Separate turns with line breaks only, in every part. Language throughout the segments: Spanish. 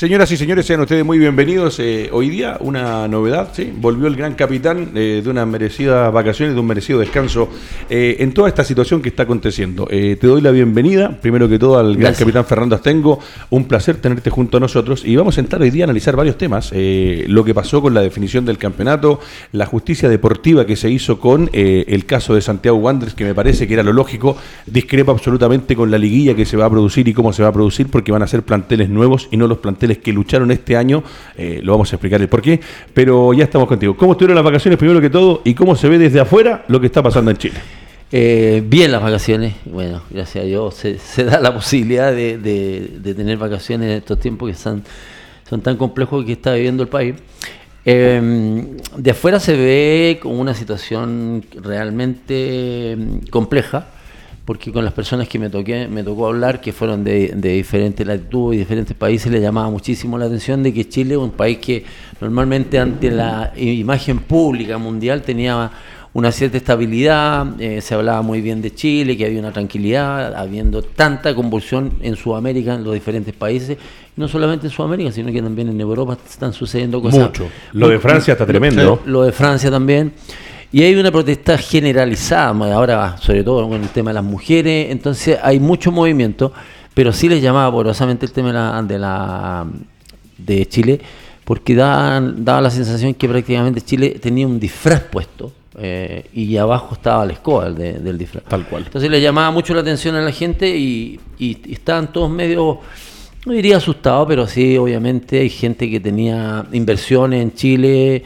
Señoras y señores, sean ustedes muy bienvenidos. Eh, hoy día una novedad, ¿sí? volvió el gran capitán eh, de unas merecidas vacaciones, de un merecido descanso eh, en toda esta situación que está aconteciendo. te doy la bienvenida, primero que todo, al gran capitán Fernando Astengo. Un placer tenerte junto a nosotros y vamos a entrar hoy día a analizar varios temas. lo que pasó con la definición del campeonato, la justicia deportiva que se hizo con el caso de Santiago Wanderers, que me parece que era lo lógico, discrepa absolutamente con la liguilla que se va a producir y cómo se va a producir, porque van a ser planteles nuevos y no los planteles que lucharon este año, eh, lo vamos a explicar el por qué, pero ya estamos contigo. ¿Cómo estuvieron las vacaciones primero que todo y cómo se ve desde afuera lo que está pasando en Chile?
Eh, bien las vacaciones, bueno, gracias a Dios se, da la posibilidad de, tener vacaciones en estos tiempos que son, son tan complejos que está viviendo el país. Em, de afuera se ve como una situación realmente em, compleja porque con las personas que me toqué, me tocó hablar, que fueron de, diferentes latitudes y diferentes países, le llamaba muchísimo la atención de que Chile es un país que normalmente ante la imagen pública mundial tenía una cierta estabilidad, eh, se hablaba muy bien de Chile, que había una tranquilidad, habiendo tanta convulsión en Sudamérica, en los diferentes países, no solamente en Sudamérica, sino que también en Europa están sucediendo cosas.
Mucho. Lo de Francia está tremendo.
lo de Francia también. Y hay una protesta generalizada, ahora sobre todo con el tema de las mujeres, entonces hay mucho movimiento, pero sí les llamaba porosamente el tema de la, de, Chile, porque daba, daba la sensación que prácticamente Chile tenía un disfraz puesto, eh, y abajo estaba la escoba del disfraz.
Tal cual.
Entonces le llamaba mucho la atención a la gente y, y, estaban todos medio, no diría asustados, pero sí, obviamente hay gente que tenía inversiones en Chile,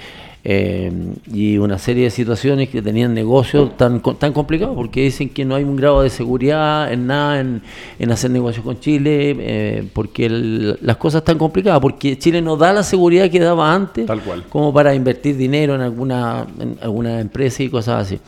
eh, y una serie de situaciones que tenían negocios tan, tan complicados porque dicen que no hay un grado de seguridad en nada en, hacer negocios con Chile, eh, porque las cosas están complicadas, porque Chile no da la seguridad que daba antes como para invertir dinero en alguna, en alguna empresa y cosas así.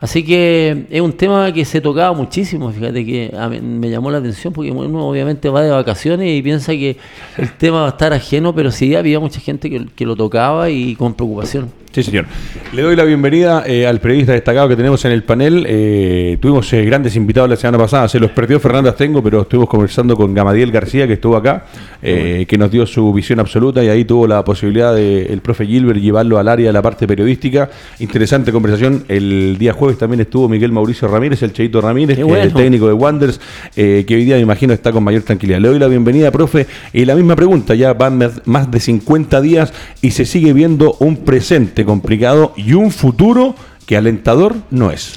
Así que es un tema que se tocaba muchísimo, fíjate que me llamó la atención porque uno obviamente va de vacaciones y piensa que el tema va a estar ajeno, pero sí había mucha gente que lo tocaba y con preocupación.
Sí, señor. Le doy la bienvenida eh, al periodista destacado que tenemos en el panel. Eh, tuvimos eh, grandes invitados la semana pasada, se los perdió Fernando Astengo, pero estuvimos conversando con Gamadiel García, que estuvo acá, que nos dio su visión absoluta y ahí tuvo la posibilidad de el profe Gilbert llevarlo al área de la parte periodística. Interesante conversación. El día jueves también estuvo Miguel Mauricio Ramírez, el Cheito Ramírez, el técnico de Wanders, que hoy día me imagino está con mayor tranquilidad. Le doy la bienvenida, profe. Y la misma pregunta, ya van más de 50 días y se sigue viendo un presente complicado y un futuro que alentador no es.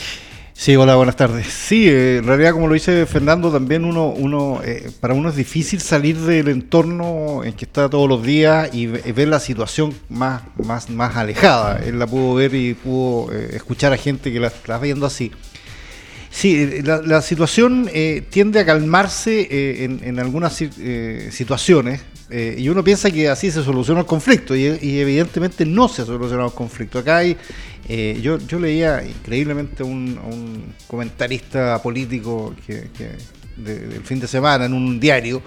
Sí, hola, buenas tardes. Sí, eh, en realidad, como lo dice Fernando, también uno, uno eh, para uno es difícil salir del entorno en que está todos los días y, ver la situación más, más, más alejada. Él la pudo ver y pudo eh, escuchar a gente que la está viendo así. Sí, la, situación tiende a calmarse en, en, algunas situaciones, eh, y uno piensa que así se soluciona el conflicto y, evidentemente no se ha solucionado el conflicto. Acá hay, eh, yo, yo leía increíblemente un, un comentarista político que, del fin de semana en un diario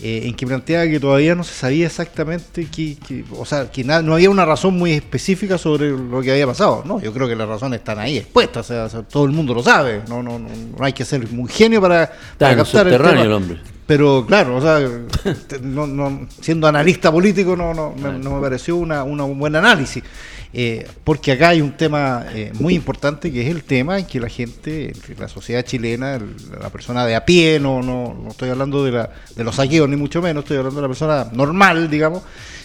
eh, en que planteaba que todavía no se sabía exactamente que, o sea, que no había una razón muy específica sobre lo que había pasado. No, yo creo que las razones están ahí expuestas, o sea, todo el mundo lo sabe. No, no, no, hay que ser muy genio para,
para captar el, tema. el hombre.
Pero claro, o sea, no, siendo analista político no, no, me, pareció una, un buen análisis. eh, porque acá hay un tema eh, muy importante que es el tema en que la gente, la sociedad chilena, la persona de a pie, no, no, no estoy hablando de, la, de los saqueos ni mucho menos, estoy hablando de la persona normal, digamos,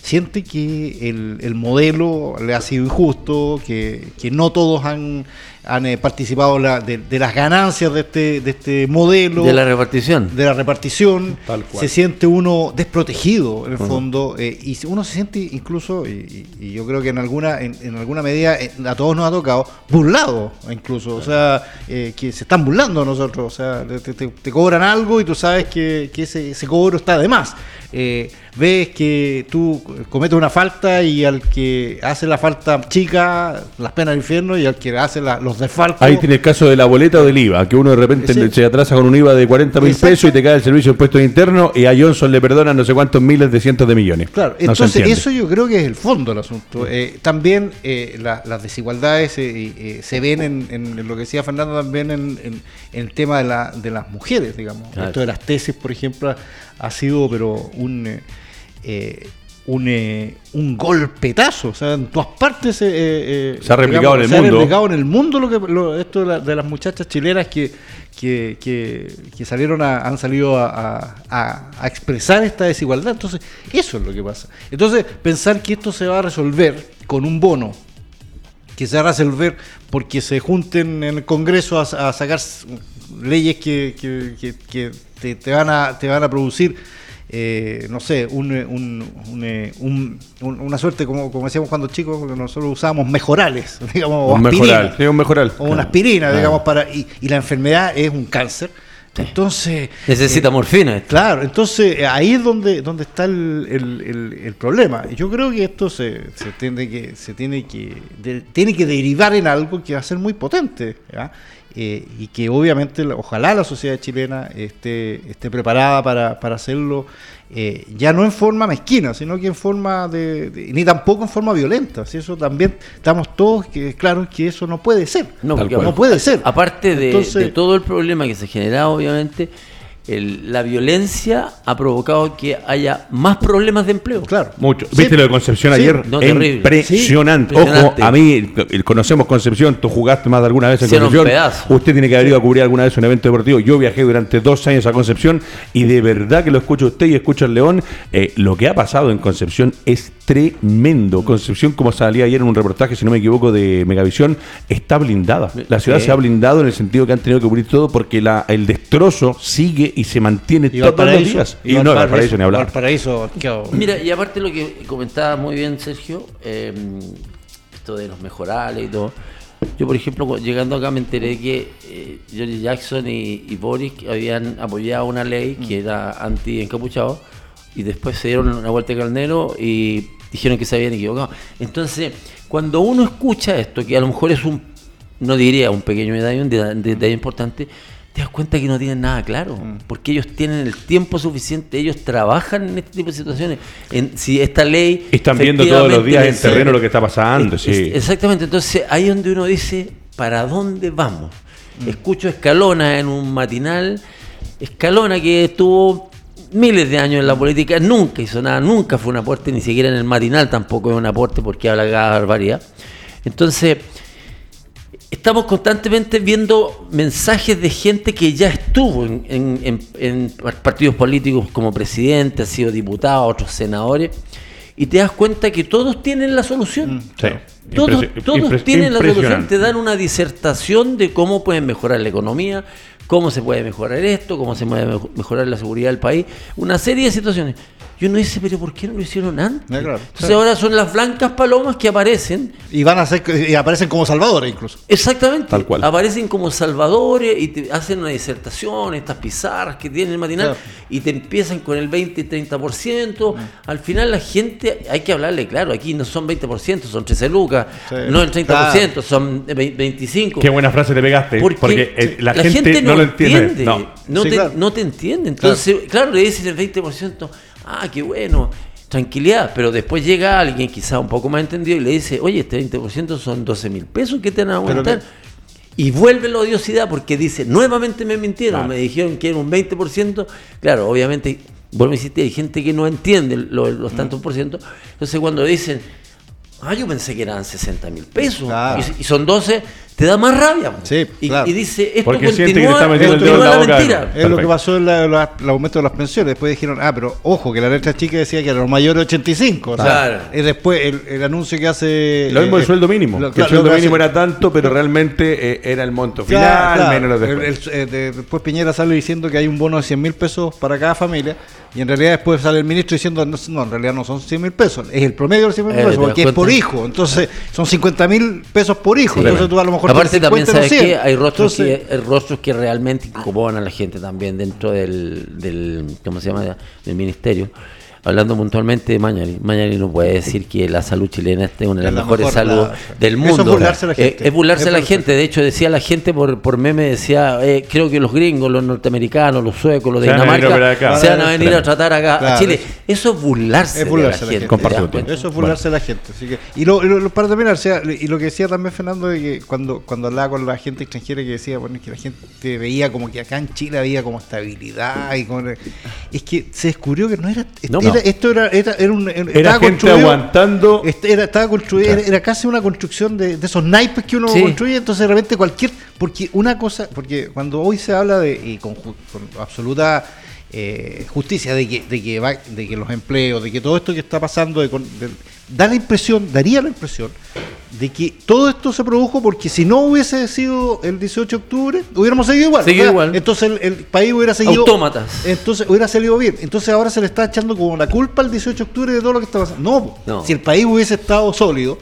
siente que el, el modelo le ha sido injusto, que, que no todos han han eh, participado de, las ganancias de este, de este modelo.
De la repartición.
De la repartición. Se siente uno desprotegido, en el fondo, eh, y uno se siente incluso, y, yo creo que en alguna, en, alguna medida eh, a todos nos ha tocado, burlado incluso. O sea, que se están burlando a nosotros. O sea, te, cobran algo y tú sabes que, ese, ese, cobro está de más. Ves que tú cometes una falta y al que hace la falta chica, las penas del infierno, y al que hace los
Ahí tiene el caso de la boleta o del IVA, que uno de repente se atrasa con un IVA de 40 mil pesos y te cae el servicio de impuestos internos y a Johnson le perdonan no sé cuántos miles de cientos de millones.
Claro, entonces eso yo creo que es el fondo del asunto. Eh, también eh, las desigualdades eh, se ven en, lo que decía Fernando también en, el tema de, de las mujeres, digamos. Esto de las tesis, por ejemplo, ha sido pero un un, eh, un golpetazo. O sea, en todas partes
eh, eh, se ha replicado en el mundo. Se ha
replicado en el mundo lo que, esto de, las muchachas chilenas que, que, que, salieron a, han salido a, a, expresar esta desigualdad. Entonces, eso es lo que pasa. Entonces, pensar que esto se va a resolver con un bono, que se va a resolver porque se junten en el Congreso a, sacar leyes que, que te, te, van a, te van a producir eh, no sé, un, un, una suerte, como, como decíamos cuando chicos, nosotros usábamos mejorales, digamos,
un mejoral, sí, un mejoral.
o una aspirina, digamos, para y, la enfermedad es un cáncer. Entonces.
Necesita eh, morfina.
Claro, entonces eh, ahí es donde, donde está el, el, el, problema. Yo creo que esto se, se tiene que, se tiene que, tiene que derivar en algo que va a ser muy potente. Eh, y que obviamente ojalá la sociedad chilena esté, esté preparada para, para hacerlo, eh, ya no en forma mezquina, sino que en forma de, ni tampoco en forma violenta. Si eso también estamos todos que, claros que eso no puede ser.
No, no puede ser. Aparte de, de todo el problema que se genera, obviamente, la violencia ha provocado que haya más problemas de empleo.
Claro. Mucho. ¿Viste lo de Concepción ayer? Impresionante. Ojo, a mí, conocemos Concepción, tú jugaste más de alguna vez en Concepción. Usted tiene que haber ido a cubrir alguna vez un evento deportivo. Yo viajé durante dos años a Concepción y de verdad que lo escucho usted y escucho al León. Eh, lo que ha pasado en Concepción es tremendo. Concepción, como salía ayer en un reportaje, si no me equivoco, de Megavisión, está blindada. La ciudad se ha blindado en el sentido que han tenido que cubrir todo porque la, el destrozo sigue y se mantiene todos los días.
Y, no, Valparaíso ni hablar. Valparaíso, Mira, y aparte lo que comentaba muy bien Sergio, em, esto de los mejorales y todo. Yo, por ejemplo, llegando acá me enteré que eh, Johnny Jackson y, Boris habían apoyado una ley que era anti-encapuchado y después se dieron una vuelta de carnero y dijeron que se habían equivocado. Entonces, cuando uno escucha esto, que a lo mejor es un, no diría un pequeño medallón, de detalle importante, te das cuenta que no tienen nada claro, mm. porque ellos tienen el tiempo suficiente, ellos trabajan en este tipo de situaciones. En, si esta ley...
Están viendo todos los días en terreno lo que está pasando. sí.
exactamente, entonces ahí es donde uno dice, ¿para dónde vamos? Mm. Escucho Escalona en un matinal, Escalona que estuvo miles de años en la política, nunca hizo nada, nunca fue un aporte, ni siquiera en el matinal tampoco es un aporte porque habla cada barbaridad. Entonces estamos constantemente viendo mensajes de gente que ya estuvo en, partidos políticos como presidente, ha sido diputado, otros senadores, y te das cuenta que todos tienen la solución. Mm, todos, todos tienen la solución, te dan una disertación de cómo pueden mejorar la economía, cómo se puede mejorar esto, cómo se puede mejorar la seguridad del país, una serie de situaciones. Y uno dice, pero ¿por qué no lo hicieron antes? Entonces ahora son las blancas palomas que aparecen.
Y van a ser, y aparecen como salvadores incluso.
Exactamente. Tal cual. Aparecen como salvadores y te hacen una disertación, estas pizarras que tienen el matinal, y te empiezan con el 20 y 30%. Mm. Al final la gente, hay que hablarle, claro, aquí no son 20%, son 13 lucas, no el 30%, son 25.
Qué buena frase te pegaste, porque, eh, la, gente, no, lo entiende.
No, te, no te entiende. Entonces, claro, le dices el 20% ah, qué bueno, tranquilidad, pero después llega alguien quizá un poco más entendido y le dice, oye, este 20% son 12 mil pesos, ¿qué te van a aguantar? Y vuelve la odiosidad porque dice, nuevamente me mintieron, me dijeron que era un 20%, claro, obviamente, vuelvo a insistir, hay gente que no entiende los, tantos por ciento, entonces cuando dicen, Ah, yo pensé que eran 60 mil pesos.
Claro.
Y, y son 12, te da más rabia.
Sí,
y,
claro.
y dice, esto
Porque siente que le
continúa,
está metiendo el dedo en
continúa
la
la
boca.
mentira.
Es lo que pasó en la- la- el aumento de las pensiones. Después dijeron, ah, pero ojo, que la letra chica decía que a los mayores 85. o sea,
Claro.
Y después el, el anuncio que hace.
Lo mismo
eh,
el sueldo mínimo.
lo-
que el sueldo mínimo
hace-
era tanto, pero realmente eh, era el monto final,
Claro, claro.
menos los
El-
después.
el- eh, de- después Piñera sale diciendo que hay un bono de 100 mil pesos para cada familia. Y en realidad después sale el ministro diciendo, no, no, en realidad no son 100 mil pesos, es el promedio de 100 mil
Eh,
pesos,
¿te das
porque es por hijo. Entonces son 50 mil pesos por hijo.
Sí.
Entonces tú a lo mejor
Aparte
tienes
también
50 en
sabes
los 100.
que hay rostros
Entonces,
que hay rostros que realmente incomodan a la gente también dentro del, del ¿cómo se llama? del ministerio. Hablando puntualmente de Mañari, Mañari no puede decir que la salud chilena es una de las
la
mejores
mejor,
salud
la-
del
Eso
mundo.
es burlarse a la
Eh,
gente.
es burlarse
Es
a la gente. De hecho, decía la gente por, por meme, decía, eh, creo que los gringos, los norteamericanos, los suecos, los de
Se van a venir a
Dinamarca, se van a venir
Claro.
a tratar acá a Chile.
eso.
Eso es burlarse,
Es burlarse
de
a
la
la
gente.
Eso es burlarse a la gente. Así que, y lo, y lo- para terminar, o sea, y lo que decía también Fernando, de que cuando, cuando hablaba con la gente extranjera, que decía, bueno, es que la gente veía como que acá en Chile había como estabilidad y como... Es que se descubrió que no era...
No,
era- Esto era, era, era un... Era,
gente
construido-
aguantando.
era, estaba construido, era, era casi una construcción de, de esos naipes que uno
Sí.
construye, entonces de repente cualquier, porque una cosa, porque cuando hoy se habla de, y con absoluta eh, justicia, de que, de, que va- de que los empleos, de que todo esto que está pasando, de de- da la impresión, daría la impresión, de que todo esto se produjo porque si no hubiese sido el 18 de octubre, hubiéramos seguido igual.
Seguido igual.
Entonces el, el país hubiera seguido...
Autómatas.
Entonces hubiera salido bien. Entonces ahora se le está echando como la culpa al 18 de octubre de todo lo que está pasando. No. si el país hubiese estado sólido,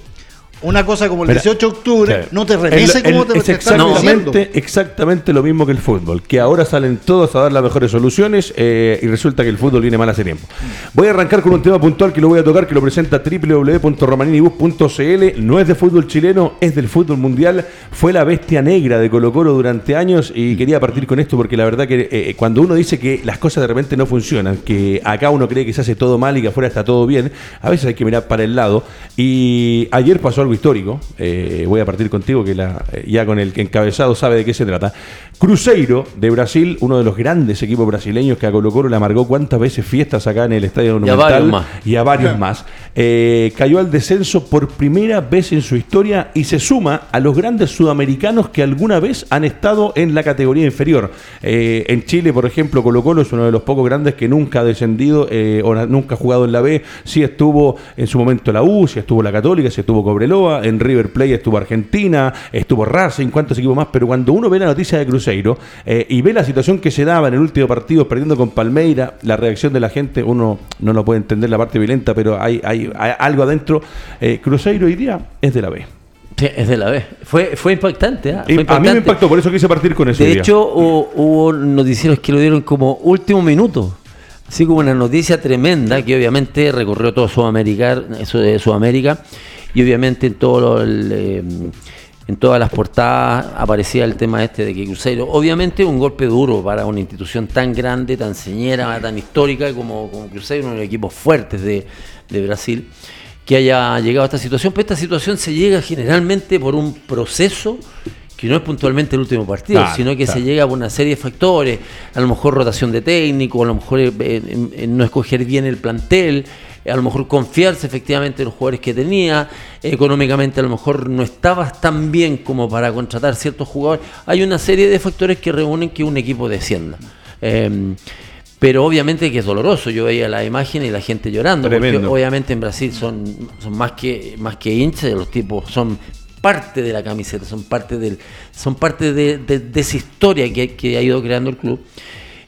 una cosa como el
Mira,
18 de octubre
Claro.
no te
El-
remece como
el-
te,
es
te diciendo.
exactamente, exactamente lo mismo que el fútbol, que ahora salen todos a dar las mejores soluciones eh, y resulta que el fútbol viene mal hace tiempo. Voy a arrancar con un tema puntual que lo voy a tocar, que lo presenta www.romaninibus.cl, no es de fútbol chileno, es del fútbol mundial, fue la bestia negra de Colo Colo durante años y quería partir con esto porque la verdad que eh, cuando uno dice que las cosas de repente no funcionan, que acá uno cree que se hace todo mal y que afuera está todo bien, a veces hay que mirar para el lado y ayer pasó algo histórico, eh, voy a partir contigo que la, eh, ya con el que encabezado sabe de qué se trata. Cruzeiro de Brasil, uno de los grandes equipos brasileños que a Colo Colo le amargó cuántas veces fiestas acá en el Estadio
Y a
Monumental
varios más.
y a varios más. Eh, cayó al descenso por primera vez en su historia y se suma a los grandes sudamericanos que alguna vez han estado en la categoría inferior. Eh, en Chile, por ejemplo, Colo Colo es uno de los pocos grandes que nunca ha descendido o nunca ha jugado en la B. Sí estuvo en su momento la U, sí estuvo la Católica, sí estuvo Cobreloa, en River Plate estuvo Argentina, estuvo Racing, cuántos equipos más, pero cuando uno ve la noticia de Cruzeiro eh, y ve la situación que se daba en el último partido perdiendo con Palmeira, la reacción de la gente, uno no lo puede entender la parte violenta, pero hay, hay, hay algo adentro. Eh, Cruzeiro hoy día es de la B.
Sí, es de la vez. Fue, fue impactante. ¿ah?
A mí me impactó, por eso quise partir con eso.
De
día.
hecho, hubo, hubo noticieros que lo dieron como último minuto. Así como una noticia tremenda que obviamente recorrió todo Sudamérica, de Sudamérica y obviamente en todo el, eh, en todas las portadas aparecía el tema este de que Cruzeiro, obviamente un golpe duro para una institución tan grande, tan señera, tan histórica como, como Cruzeiro, uno de los equipos fuertes de, de Brasil, que haya llegado a esta situación, pero esta situación se llega generalmente por un proceso que no es puntualmente el último partido,
Claro,
sino que
claro.
se llega por una serie de factores, a lo mejor rotación de técnico, a lo mejor eh, eh, no escoger bien el plantel, a lo mejor confiarse efectivamente en los jugadores que tenía, económicamente a lo mejor no estabas tan bien como para contratar ciertos jugadores. Hay una serie de factores que reúnen que un equipo descienda. Eh, pero obviamente que es doloroso. Yo veía la imagen y la gente llorando. Porque obviamente en Brasil son, son más que más que hinchas, los tipos son parte de la camiseta, son parte del, son parte de, de- de esa historia que, que ha ido creando el club.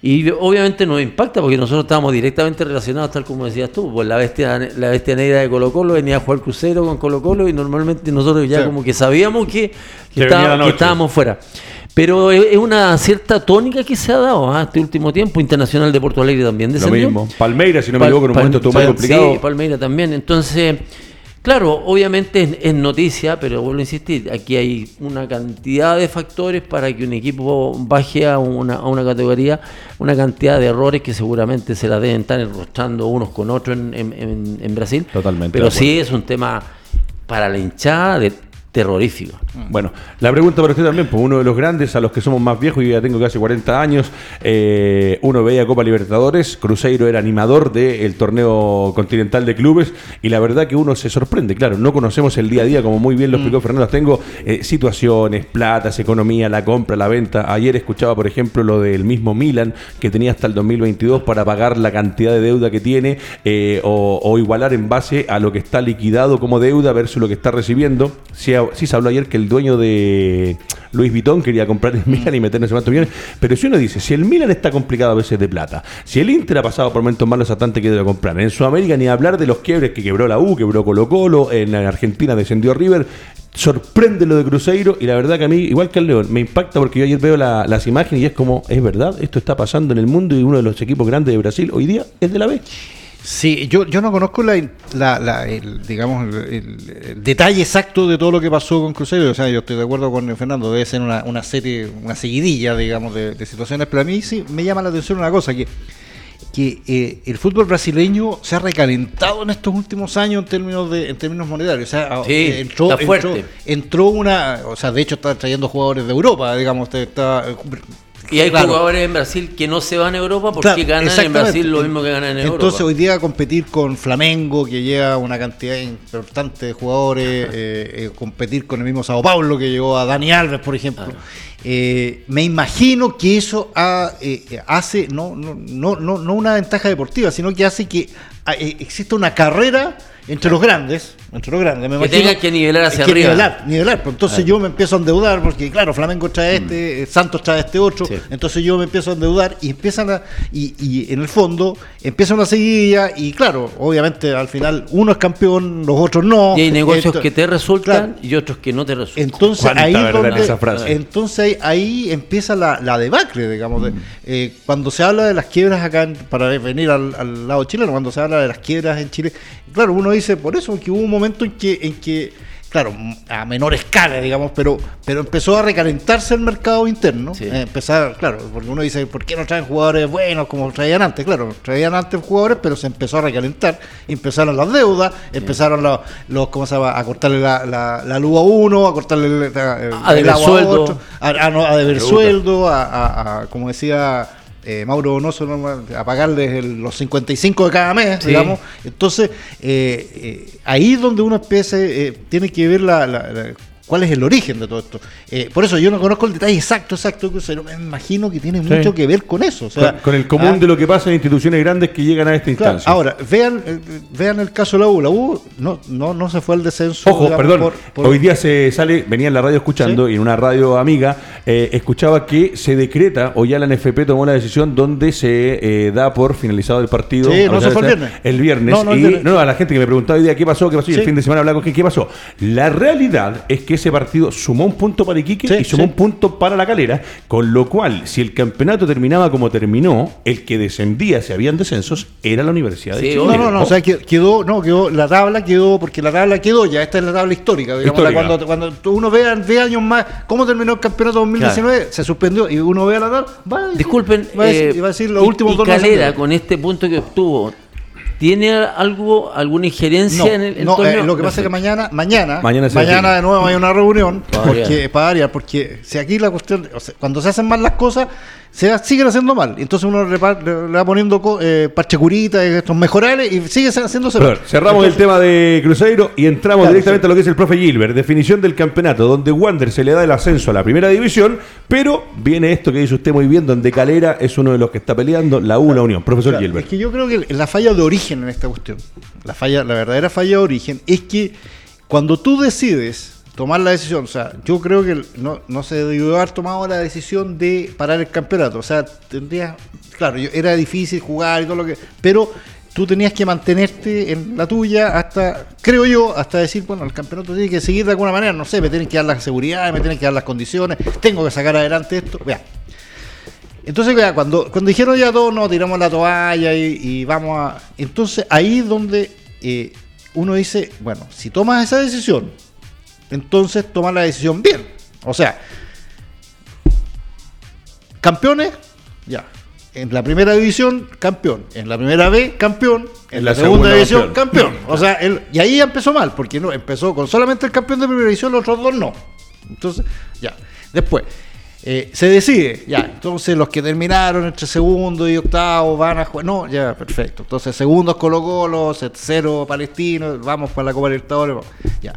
Y obviamente nos impacta porque nosotros estábamos directamente relacionados, tal como decías tú, pues la bestia, la bestia negra de Colo Colo venía a jugar crucero con Colo Colo y normalmente nosotros ya
Sí.
como que sabíamos que, estábamos fuera. Pero es una cierta tónica que se ha dado ¿ah? este último tiempo. Internacional de Porto Alegre también
Lo
descendió.
mismo. Palmeiras, si no me equivoco, en un momento estuvo muy complicado.
Sí, Palmeiras también. Entonces, claro, obviamente es, es noticia, pero vuelvo a insistir, aquí hay una cantidad de factores para que un equipo baje a una, a una categoría, una cantidad de errores que seguramente se la deben estar enrostrando unos con otros en, en- en- en Brasil.
Totalmente
Pero sí es un tema para la hinchada de terrorífico.
Bueno, la pregunta para usted también, pues uno de los grandes, a los que somos más viejos, yo ya tengo casi 40 años, eh, uno veía Copa Libertadores, Cruzeiro era animador del torneo continental de clubes, y la verdad que uno se sorprende, claro, no conocemos el día a día, como muy bien lo explicó Fernando, tengo eh, situaciones, platas, economía, la compra, la venta. Ayer escuchaba, por ejemplo, lo del mismo Milan, que tenía hasta el 2022 para pagar la cantidad de deuda que tiene, eh, o, o igualar en base a lo que está liquidado como deuda versus lo que está recibiendo. Sí se habló ayer que el dueño de Luis Vitón quería comprar el Milan y meter no sé millones. Pero si uno dice, si el Milan está complicado a veces de plata, si el Inter ha pasado por momentos malos a tanto que debe comprar, en Sudamérica ni hablar de los quiebres que quebró la U, quebró Colo Colo, en Argentina descendió River, sorprende lo de Cruzeiro y la verdad que a mí, igual que al León, me impacta porque yo ayer veo la- las imágenes y es como, es verdad, esto está pasando en el mundo y uno de los equipos grandes de Brasil hoy día es de la B.
Sí, yo, yo no conozco la, la- la- el, digamos, el, el- el detalle exacto de todo lo que pasó con Cruzeiro. O sea, yo estoy de acuerdo con Fernando, debe ser una, una serie, una seguidilla, digamos, de, de situaciones. Pero a mí sí me llama la atención una cosa, que, que eh, el fútbol brasileño se ha recalentado en estos últimos años en términos de en términos monetarios. O sea,
Sí,
eh, entró,
está fuerte.
entró, entró una, o sea, de hecho está trayendo jugadores de Europa, digamos, está,
Y hay
claro.
jugadores en Brasil que no se van a Europa porque
Claro,
ganan en. Brasil lo mismo que ganan en Europa.
Entonces hoy día competir con Flamengo, que lleva una cantidad importante de jugadores, eh, eh, competir con el mismo Sao Paulo, que llegó a Dani Alves, por ejemplo, eh, me imagino que eso ha- eh, hace, no, no, no, no, no una ventaja deportiva, sino que hace que ah, exista una carrera entre los grandes, entre los grandes, me
Que tenga que nivelar hacia
que
arriba.
Nivelar, nivelar. Pues entonces yo me empiezo a endeudar, porque claro, Flamengo trae este, eh, Santos trae este otro,
Sí.
entonces yo me empiezo a endeudar y empiezan a, y, y en el fondo empieza una seguidilla y claro, obviamente al final uno es campeón, los otros no.
y hay negocios que te resultan
claro.
y otros que no te resultan.
Entonces
Cuánta
ahí,
verdad en
donde-
esa frase.
entonces ahí, ahí empieza la, la debacle, digamos. de- eh, cuando se habla de las quiebras acá, en- para venir al, al lado chileno, cuando se habla de las quiebras en Chile, claro, uno dice por eso que hubo momento en que, en que claro, a menor escala, digamos, pero, pero empezó a recalentarse el mercado interno.
Sí.
eh, empezar, claro, porque uno dice, ¿por qué no traen jugadores buenos como traían antes? Claro, traían antes jugadores, pero se empezó a recalentar, empezaron las deudas, empezaron los, los, ¿cómo se llama? A cortarle la, la, la luz a uno, a cortarle el, el-
A
el agua
sueldo.
a otro, a, a no- a deber sueldo, a, como decía eh, Mauro Donoso, ¿no? a pagarles el- los 55 de cada mes,
Sí.
digamos. Entonces, eh, eh, ahí es donde uno empieza, eh, tiene que ver la, la- la- cuál es el origen de todo esto. Eh, por eso yo no conozco el detalle exacto, exacto, pero me imagino que tiene
Sí.
mucho que ver con eso. o sea,
con, con el común
ah,
de lo que pasa en instituciones grandes que llegan a esta
Claro,
instancia.
ahora, vean, eh, vean el caso de la U. La U no, no, no se fue al descenso.
Ojo,
digamos,
perdón.
por- por-
Hoy día se sale, venía en la radio escuchando
Sí.
y en una radio amiga eh, escuchaba que se decreta o ya la NFP tomó la decisión donde se eh, da por finalizado el partido.
Sí, no, se fue el viernes.
El viernes.
No, no, el
y
viernes.
no, a la gente que me preguntaba hoy día qué pasó, qué pasó y el fin de semana hablaba con qué pasó. La realidad es que ese partido sumó un punto para Iquique
Sí,
y sumó
sí.
un punto para la calera, con lo cual, si el campeonato terminaba como terminó, el que descendía, si habían descensos, era la Universidad de
Sí,
Chile.
No, no, no, o sea, que- quedó, no, quedó, la tabla quedó, porque la tabla quedó ya, esta es la tabla histórica, digamos, la-
Histórica.
cuando, cuando uno vea en 10 años más cómo terminó el campeonato 2019, se suspendió, y uno vea la tabla, va a decir-
Disculpen,
va a decir,
eh,
va a decir los
y-
últimos
y
dos
Calera, con este punto que obtuvo, ¿tiene algo, alguna injerencia
No,
en el, el
no,
torneo?
eh, lo que pasa es que mañana, mañana,
Mañana
mañana, de nuevo hay una reunión
Para
porque,
variar.
para variar, porque si aquí la cuestión, o sea, cuando se hacen mal las cosas, se siguen haciendo mal. Entonces uno le, va poniendo eh, parche curita, eh, estos mejorales y sigue haciéndose mal.
cerramos
Entonces,
el tema de Cruzeiro y entramos
Claro,
directamente
sí.
a lo que es el profe Gilbert. Definición del campeonato, donde Wander se le da el ascenso a la primera división, pero viene esto que dice usted muy bien, donde Calera es uno de los que está peleando, la U, la Unión. Profesor
Claro,
Gilbert.
Es que yo creo que la falla de origen en esta cuestión, la falla, la verdadera falla de origen, es que cuando tú decides tomar la decisión, o sea, yo creo que no, no se debió haber tomado la decisión de parar el campeonato. O sea, tendría, claro, era difícil jugar y todo lo que. Pero tú tenías que mantenerte en la tuya hasta, creo yo, hasta decir, bueno, el campeonato tiene que seguir de alguna manera, no sé, me tienen que dar la seguridad, me tienen que dar las condiciones, tengo que sacar adelante esto. Vea, entonces, vea, cuando, cuando dijeron ya todos, no, tiramos la toalla y, y vamos a... Entonces, ahí es donde eh, uno dice, bueno, si tomas esa decisión, entonces toma la decisión bien. O sea, campeones, ya. en la primera división, campeón. En la primera B, campeón. En,
En
la, segunda,
segunda,
división,
campeón.
campeón. O sea, y ahí ya empezó mal, porque no empezó con solamente el campeón de primera división, los otros dos no. Entonces, ya. Después, eh, se decide, ya. Entonces, los que terminaron entre segundo y octavo van a jugar. No, ya, perfecto. Entonces, segundos Colo Colo, tercero Palestino, vamos para la Copa Libertadores. Ya.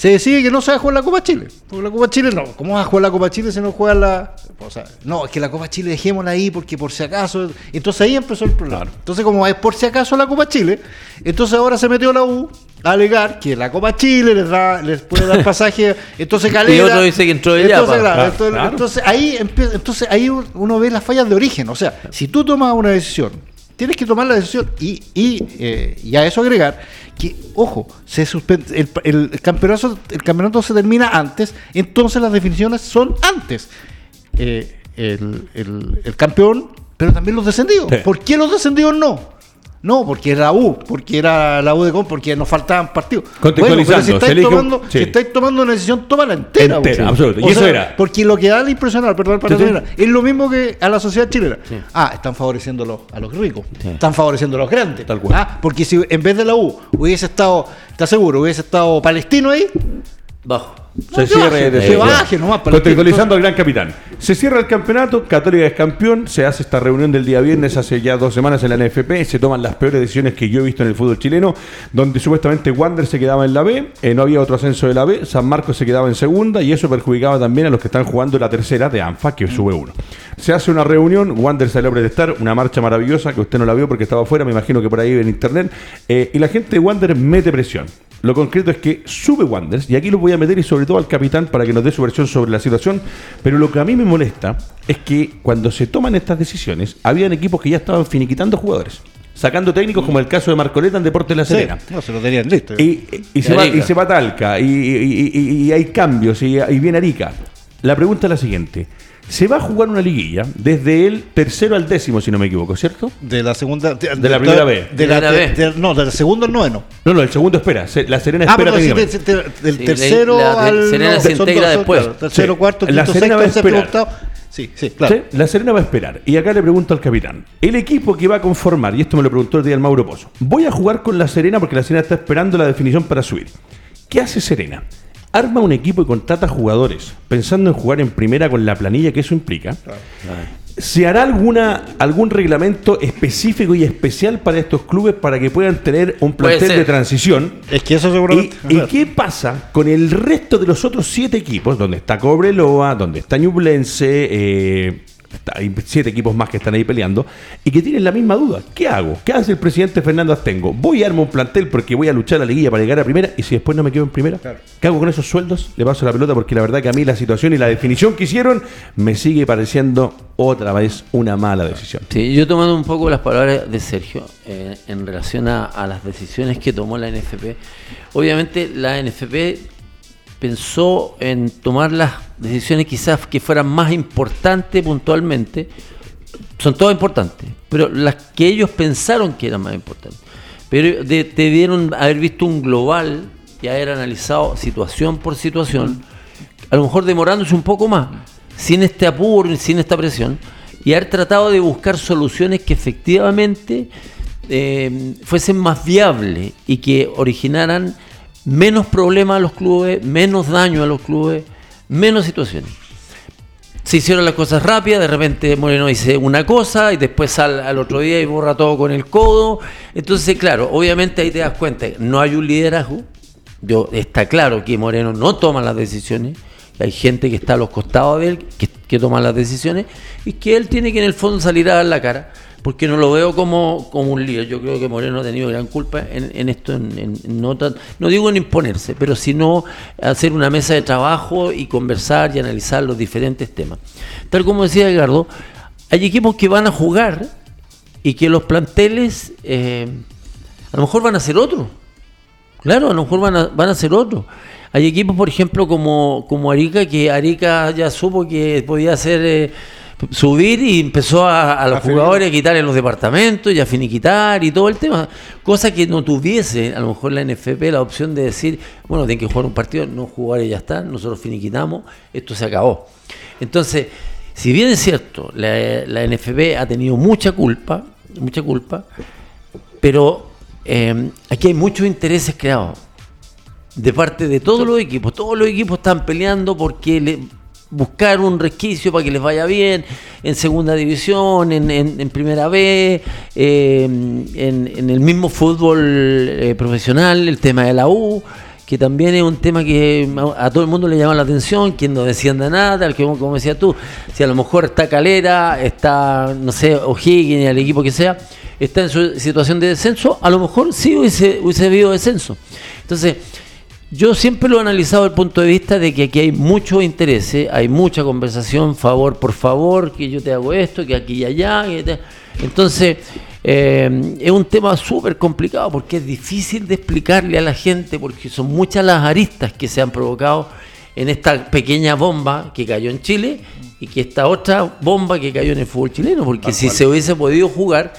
Se decide que no se va a jugar la Copa Chile. Porque la Copa Chile no. ¿Cómo vas a jugar la Copa Chile si no juegas la.? O sea, no, es que la Copa Chile dejémosla ahí porque por si acaso. Entonces ahí empezó el problema. Entonces, como es por si acaso la Copa Chile, entonces ahora se metió la U a alegar que la Copa Chile les da les puede dar pasaje. Entonces Calera.
otro dice que entró de
entonces, Claro, entonces,
claro.
entonces ahí empieza, entonces ahí uno ve las fallas de origen. O sea, si tú tomas una decisión, tienes que tomar la decisión y, y, eh, y a eso agregar que, ojo, se suspende, el, el campeonato, el campeonato se termina antes, entonces las definiciones son antes. Eh, el, el- el campeón, pero también los descendidos.
Sí.
¿Por qué los descendidos no? No, porque era U, porque era la U de Com, porque nos faltaban partidos.
Contextualizando,
Bueno, pero si estáis,
un-
tomando,
sí.
si estáis tomando una decisión, tómala entera.
Entera, absoluto. Y eso era.
Porque lo que da la impresión, perdón, para terminar, es lo mismo que a la sociedad chilena. Ah, están favoreciendo a los, a los ricos,
Sí.
están favoreciendo a los grandes.
Tal cual.
Ah, porque si en vez de la U hubiese estado, ¿estás seguro? Hubiese estado Palestino ahí,
Bajo.
Se
No, que
cierre
baje,
de
que baje nomás, para el
Contextualizando al gran capitán. Se cierra el campeonato, Católica es campeón, se hace esta reunión del día viernes hace ya dos semanas en la NFP, se toman las peores decisiones que yo he visto en el fútbol chileno, donde supuestamente Wander se quedaba en la B, eh, no había otro ascenso de la B, San Marcos se quedaba en segunda y eso perjudicaba también a los que están jugando la tercera de ANFA, que sube uno. Se hace una reunión, Wander salió a protestar, una marcha maravillosa que usted no la vio porque estaba afuera, me imagino que por ahí en internet, eh, y la gente de Wander mete presión. Lo concreto es que sube Wanderers, y aquí lo voy a meter y sobre todo al capitán para que nos dé su versión sobre la situación, pero lo que a mí me molesta es que cuando se toman estas decisiones, habían equipos que ya estaban finiquitando jugadores, sacando técnicos como el caso de Marcoleta en Deportes La
Sí,
Serena.
no, se lo tenían listo.
Y, y se va, y se va Talca, y, hay cambios, y, y viene Arica. La pregunta es la siguiente. Se va a jugar una liguilla desde el tercero al décimo, si no me equivoco, ¿cierto?
de la segunda. De,
la primera B.
De la,
Primera B.
de- no, del segundo al noveno.
No, no, el segundo espera. Se- La Serena
Ah,
espera
pero de- de- del
Sí,
tercero
la- la
al.
Serena se
son
integra
dos,
después.
claro, tercero,
Sí.
cuarto,
La
quinto,
Serena va a esperar.
octavo. Sí, sí, claro.
Sí, La Serena va a esperar. Y acá le pregunto al capitán. El equipo que va a conformar, y esto me lo preguntó el día el Mauro Pozo, voy a jugar con la Serena porque la Serena está esperando la definición para subir. ¿Qué hace Serena? Arma un equipo y contrata jugadores, pensando en jugar en primera con la planilla que eso implica. ¿Se hará alguna, algún reglamento específico y especial para estos clubes para que puedan tener un plantel de transición?
Es que eso
¿Y,
seguramente.
y qué pasa con el resto de los otros siete equipos, donde está Cobreloa, donde está Ñublense, eh, hay siete equipos más que están ahí peleando, y que tienen la misma duda? ¿Qué hago? ¿Qué hace el presidente Fernando Astengo? ¿Voy a armar un plantel porque voy a luchar a la liguilla para llegar a primera y si después no me quedo en primera? ¿Qué hago con esos sueldos? Le paso la pelota porque la verdad que a mí la situación y la definición que hicieron me sigue pareciendo otra vez una mala decisión.
Sí, yo tomando un poco las palabras de Sergio eh, en relación a, a las decisiones que tomó la NFP. Obviamente la NFP pensó en tomar las decisiones quizás que fueran más importantes puntualmente. Son todas importantes, pero las que ellos pensaron que eran más importantes. Pero de- debieron haber visto un global y haber analizado situación por situación, a lo mejor demorándose un poco más, sin este apuro, sin esta presión, y haber tratado de buscar soluciones que efectivamente eh, fuesen más viables y que originaran menos problemas a los clubes, menos daño a los clubes, menos situaciones se hicieron las cosas rápidas, de repente Moreno dice una cosa y después sale al otro día y borra todo con el codo. Entonces, claro, obviamente ahí te das cuenta, no hay un liderazgo. Yo, está claro que Moreno no toma las decisiones, hay gente que está a los costados de él que toma las decisiones y que él tiene que en el fondo salir a dar la cara. Porque no lo veo como, como un líder. Yo creo que Moreno ha tenido gran culpa en, en esto, en, no, tan- no digo en imponerse, pero sino hacer una mesa de trabajo y conversar y analizar los diferentes temas. Tal como decía Edgardo, hay equipos que van a jugar y que los planteles eh, a lo mejor van a ser otros. Claro, a lo mejor van a, van a ser otros. Hay equipos, por ejemplo, como, como Arica, que Arica ya supo que podía hacer eh, subir y empezó a, a los
A
jugadores a quitarle los departamentos y a finiquitar y todo el tema. Cosa que no tuviese a lo mejor la NFP la opción de decir, bueno, tienen que jugar un partido, no jugar y ya está, nosotros finiquitamos, esto se acabó. Entonces, si bien es cierto, la, la NFP ha tenido mucha culpa, mucha culpa, pero eh, aquí hay muchos intereses creados de parte de todos los equipos. Todos los equipos están peleando porque le, buscar un resquicio para que les vaya bien en segunda división, en, primera B, eh, en, en el mismo fútbol eh, profesional, el tema de la U, que también es un tema que a todo el mundo le llama la atención, quien no descienda nada, tal que como decías tú, si a lo mejor está Calera, está, no sé, O'Higgins, el equipo que sea, está en su situación de descenso, a lo mejor sí hubiese, hubiese habido descenso. Entonces, yo siempre lo he analizado desde el punto de vista de que aquí hay mucho interés, ¿eh? hay mucha conversación, favor por favor, que yo te hago esto, que aquí y allá. que te- Entonces, eh, es un tema súper complicado porque es difícil de explicarle a la gente porque son muchas las aristas que se han provocado en esta pequeña bomba que cayó en Chile y que esta otra bomba que cayó en el fútbol chileno, porque si se hubiese podido jugar,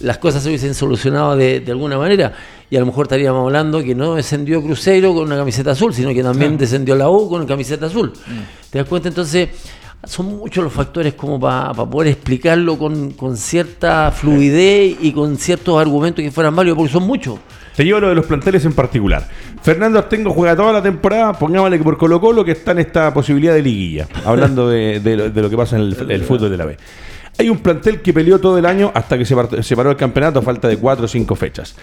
las cosas se hubiesen solucionado de, de alguna manera. Y a lo mejor estaríamos hablando que no descendió Cruzeiro con una camiseta azul, sino que también descendió la U con una camiseta azul. ¿Te das cuenta? Entonces, son muchos los factores como para poder explicarlo con, con cierta fluidez y con ciertos argumentos que fueran válidos, porque son muchos.
Te llevo lo de los planteles en particular. Fernando Artengo juega toda la temporada, pongámosle que por Colo Colo que está en esta posibilidad de liguilla, hablando de, de lo, de lo que pasa en el, el fútbol de la B. Hay un plantel que peleó todo el año hasta que se, paró el campeonato a falta de cuatro o cinco fechas.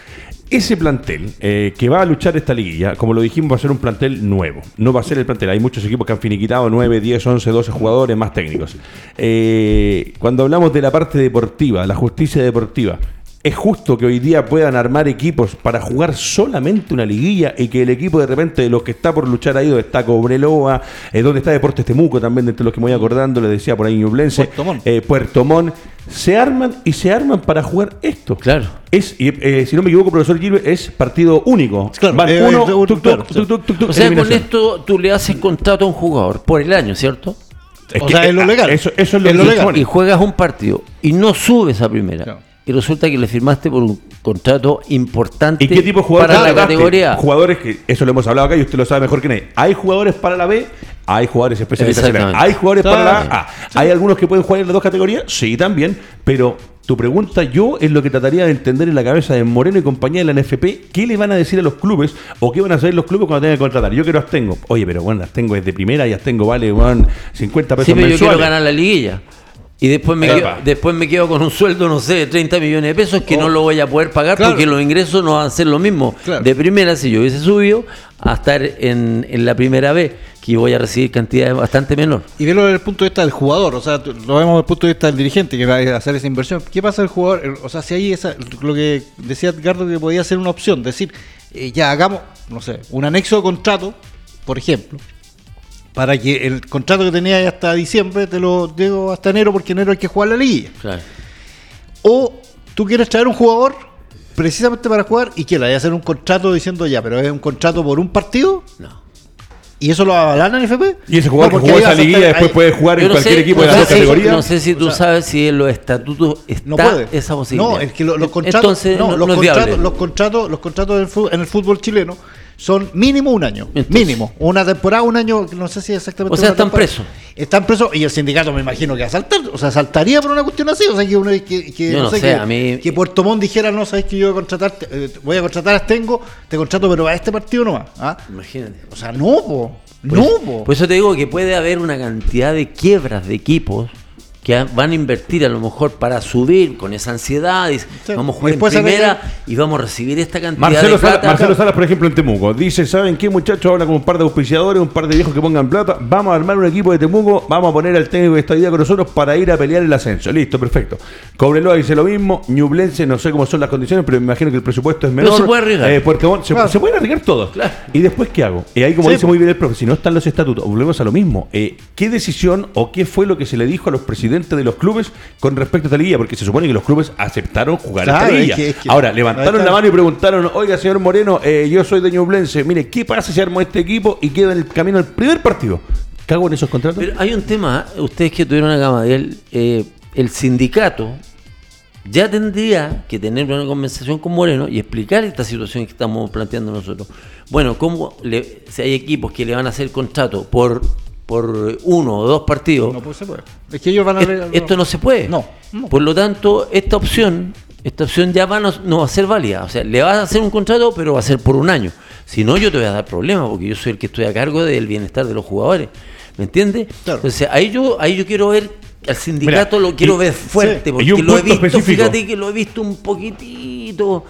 Ese plantel eh, que va a luchar esta liguilla, como lo dijimos, va a ser un plantel nuevo. No va a ser el plantel. Hay muchos equipos que han finiquitado 9, 10, 11, 12 jugadores más técnicos. Eh, cuando hablamos de la parte deportiva, la justicia deportiva, ¿Es justo que hoy día puedan armar equipos para jugar solamente una liguilla y que el equipo de repente de los que está por luchar ahí, donde está Cobreloa, eh, donde está Deportes Temuco también, de entre los que me voy acordando, le decía por ahí Ñublense,
Puerto Montt.
eh, Puerto Montt, se arman y se arman para jugar esto?
Claro.
Es, y, eh, si no me equivoco, profesor Gilbert, es partido único.
Claro,
Van
eh,
uno, tuc, tuc,
claro,
tuc, tuc, tuc, tuc,
O sea, con esto tú le haces contrato a un jugador por el año, ¿cierto?
Es
o
que,
sea, es lo
eh,
legal.
Eso, eso es lo
Es legal.
y juegas un partido y no subes a primera.
Claro.
Y resulta que le firmaste por un contrato importante
¿Y qué tipo de jugadores
para la categoría.
Jugadores que, eso lo hemos hablado acá y usted lo sabe mejor que nadie. Hay jugadores para la B, hay jugadores especialistas en la A. Hay jugadores para la. A. ¿Hay algunos que pueden jugar en las dos categorías? Sí, también. Pero tu pregunta, yo, es lo que trataría de entender en la cabeza de Moreno y compañía de la NFP. ¿Qué le van a decir a los clubes o qué van a hacer los clubes cuando tengan que contratar? Yo quiero Astengo. Oye, pero bueno, Astengo es de primera y Astengo vale bueno, 50 pesos
Sí, pero yo quiero
mensuales.
ganar la liguilla. Y después me, quedo, después me quedo con un sueldo, no sé, de 30 millones de pesos que no lo voy a poder pagar
Claro.
porque los ingresos no van a ser lo mismo.
Claro.
De primera, si yo hubiese subido, a estar en, en la primera vez, que voy a recibir cantidades bastante menor.
Y verlo desde el punto de vista del jugador, o sea, lo vemos desde el punto de vista del dirigente que va a hacer esa inversión. ¿Qué pasa el jugador? O sea, si hay esa, lo que decía Edgardo que podía ser una opción, decir, eh, ya hagamos, no sé, un anexo de contrato, por ejemplo, para que el contrato que tenía ahí hasta diciembre te lo digo hasta enero, porque enero hay que jugar la liga.
Claro.
O tú quieres traer un jugador precisamente para jugar y que le vaya a hacer un contrato diciendo ya, pero es un contrato por un partido
No.
y eso lo avalan en FP.
Y ese jugador
No,
que jugó esa liguilla después
ahí-
puede jugar en
no
cualquier
sé,
equipo
no
de las
sé
dos
si-
categorías.
No sé si tú
O sea,
sabes si en los estatutos está
No puede.
esa posibilidad.
No, es que lo- los contratos,
Entonces,
no,
no,
los, contratos, los contratos, los contratos en el fútbol chileno son mínimo un año,
Entonces.
mínimo, una temporada, un año, no sé si exactamente.
O sea, están
temporada.
presos.
Están presos y el sindicato me imagino que va a saltar, o sea, saltaría por una cuestión así, o sea, que, uno, que, que,
no sé,
que,
a mí-
que Puerto Montt dijera, no, sabes que yo voy a contratar, eh, voy a contratar a Stengo, te contrato, pero a este partido nomás, ¿ah?
Imagínate.
O sea, no, po,
Por
no, po.
Por eso te digo que puede haber una cantidad de quiebras de equipos que van a invertir a lo mejor para subir con esa ansiedad. y
Sí.
Vamos a jugar
después
primera y vamos a recibir esta cantidad
Marcelo,
de
Sala-
plata.
Marcelo Salas, por ejemplo, en Temuco, dice, ¿saben qué muchachos? Habla con un par de auspiciadores, un par de viejos que pongan plata, vamos a armar un equipo de Temuco, vamos a poner al técnico que está día con nosotros para ir a pelear el ascenso. Listo, perfecto. Cobreloa dice lo mismo, Ñublense, no sé cómo son las condiciones, pero me imagino que el presupuesto es menor.
se puede arriesgar.
Eh, Montt, se,
Claro.
se pueden arriesgar todos.
Claro.
¿Y después qué hago? Y ahí, como
Sí,
dice muy bien el profe, si no están los estatutos, volvemos a lo mismo. Eh, ¿Qué decisión o qué fue lo que se le dijo a los presidentes de los clubes con respecto a esta liguilla? Porque se supone que los clubes aceptaron jugar
Claro,
esta
es
liguilla.
que- es que-
Ahora, levantaron la mano y preguntaron, oiga, señor Moreno, eh, yo soy de Ñublense, mire, ¿qué pasa si armo este equipo y queda en el camino al primer partido? ¿Cago en esos contratos?
Pero hay un tema, ¿eh? ustedes que tuvieron a Gamadiel, eh, el sindicato ya tendría que tener una conversación con Moreno y explicar esta situación que estamos planteando nosotros. Bueno, ¿cómo le- si hay equipos que le van a hacer contrato por por uno o dos partidos.
No pues se puede. Es que ellos van a
Es-
leer-
esto no se puede.
No, no.
Por lo tanto, esta opción, esta opción ya va no, no va a ser válida. O sea, le vas a hacer un contrato, pero va a ser por un año. Si no, yo te voy a dar problemas, porque yo soy el que estoy a cargo del bienestar de los jugadores. ¿Me entiendes?
Claro.
Entonces, ahí yo, ahí yo quiero ver al sindicato,
Mira,
lo quiero
y-
ver fuerte,
sí,
porque lo he visto,
específico.
fíjate que lo he visto un poquitito.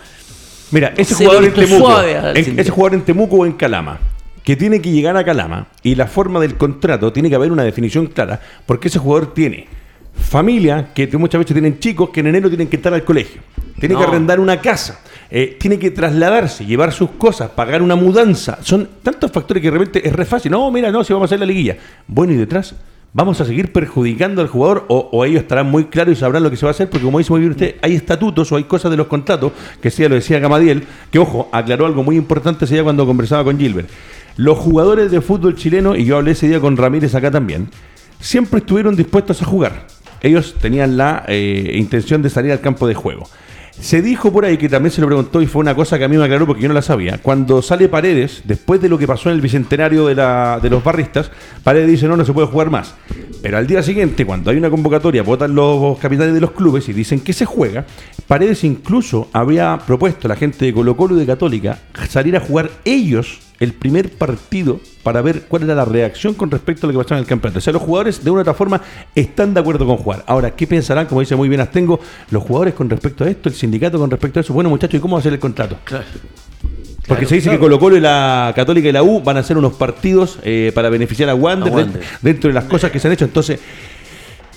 Mira, ese jugador en Temuco, en- ese jugador en Temuco o en Calama, que tiene que llegar a Calama y la forma del contrato tiene que haber una definición clara, porque ese jugador tiene familia, que muchas veces tienen chicos que en enero tienen que estar al colegio, tiene que arrendar una casa, eh, tiene que trasladarse, llevar sus cosas, pagar una mudanza, son tantos factores que de repente es re fácil, no, mira, no, si vamos a hacer la liguilla, bueno, y detrás... ¿Vamos a seguir perjudicando al jugador o, o ellos estarán muy claros y sabrán lo que se va a hacer? Porque como dice muy bien usted, hay estatutos o hay cosas de los contratos, que sí, lo decía Gamadiel, que ojo, aclaró algo muy importante ese día cuando conversaba con Gilbert. Los jugadores de fútbol chileno, y yo hablé ese día con Ramírez acá también, siempre estuvieron dispuestos a jugar. Ellos tenían la eh, intención de salir al campo de juego. Se dijo por ahí que también se lo preguntó y fue una cosa que a mí me aclaró porque yo no la sabía. Cuando sale Paredes, después de lo que pasó en el bicentenario de, la- de los barristas, Paredes dice no, no se puede jugar más. Pero al día siguiente, cuando hay una convocatoria, votan los capitanes de los clubes y dicen que se juega, Paredes incluso había propuesto a la gente de Colo Colo y de Católica salir a jugar ellos el primer partido para ver cuál era la reacción con respecto a lo que pasaba en el campeonato. O sea, los jugadores de una u otra forma están de acuerdo con jugar. Ahora, ¿qué pensarán? Como dice muy bien Astengo, los jugadores con respecto a esto, el sindicato con respecto a eso. Bueno, muchachos, ¿y cómo va a ser el contrato?
Claro.
Porque se dice que Colo Colo y la Católica y la U van a hacer unos partidos eh, para beneficiar a Wander, dentro, dentro de las cosas que se han hecho. Entonces,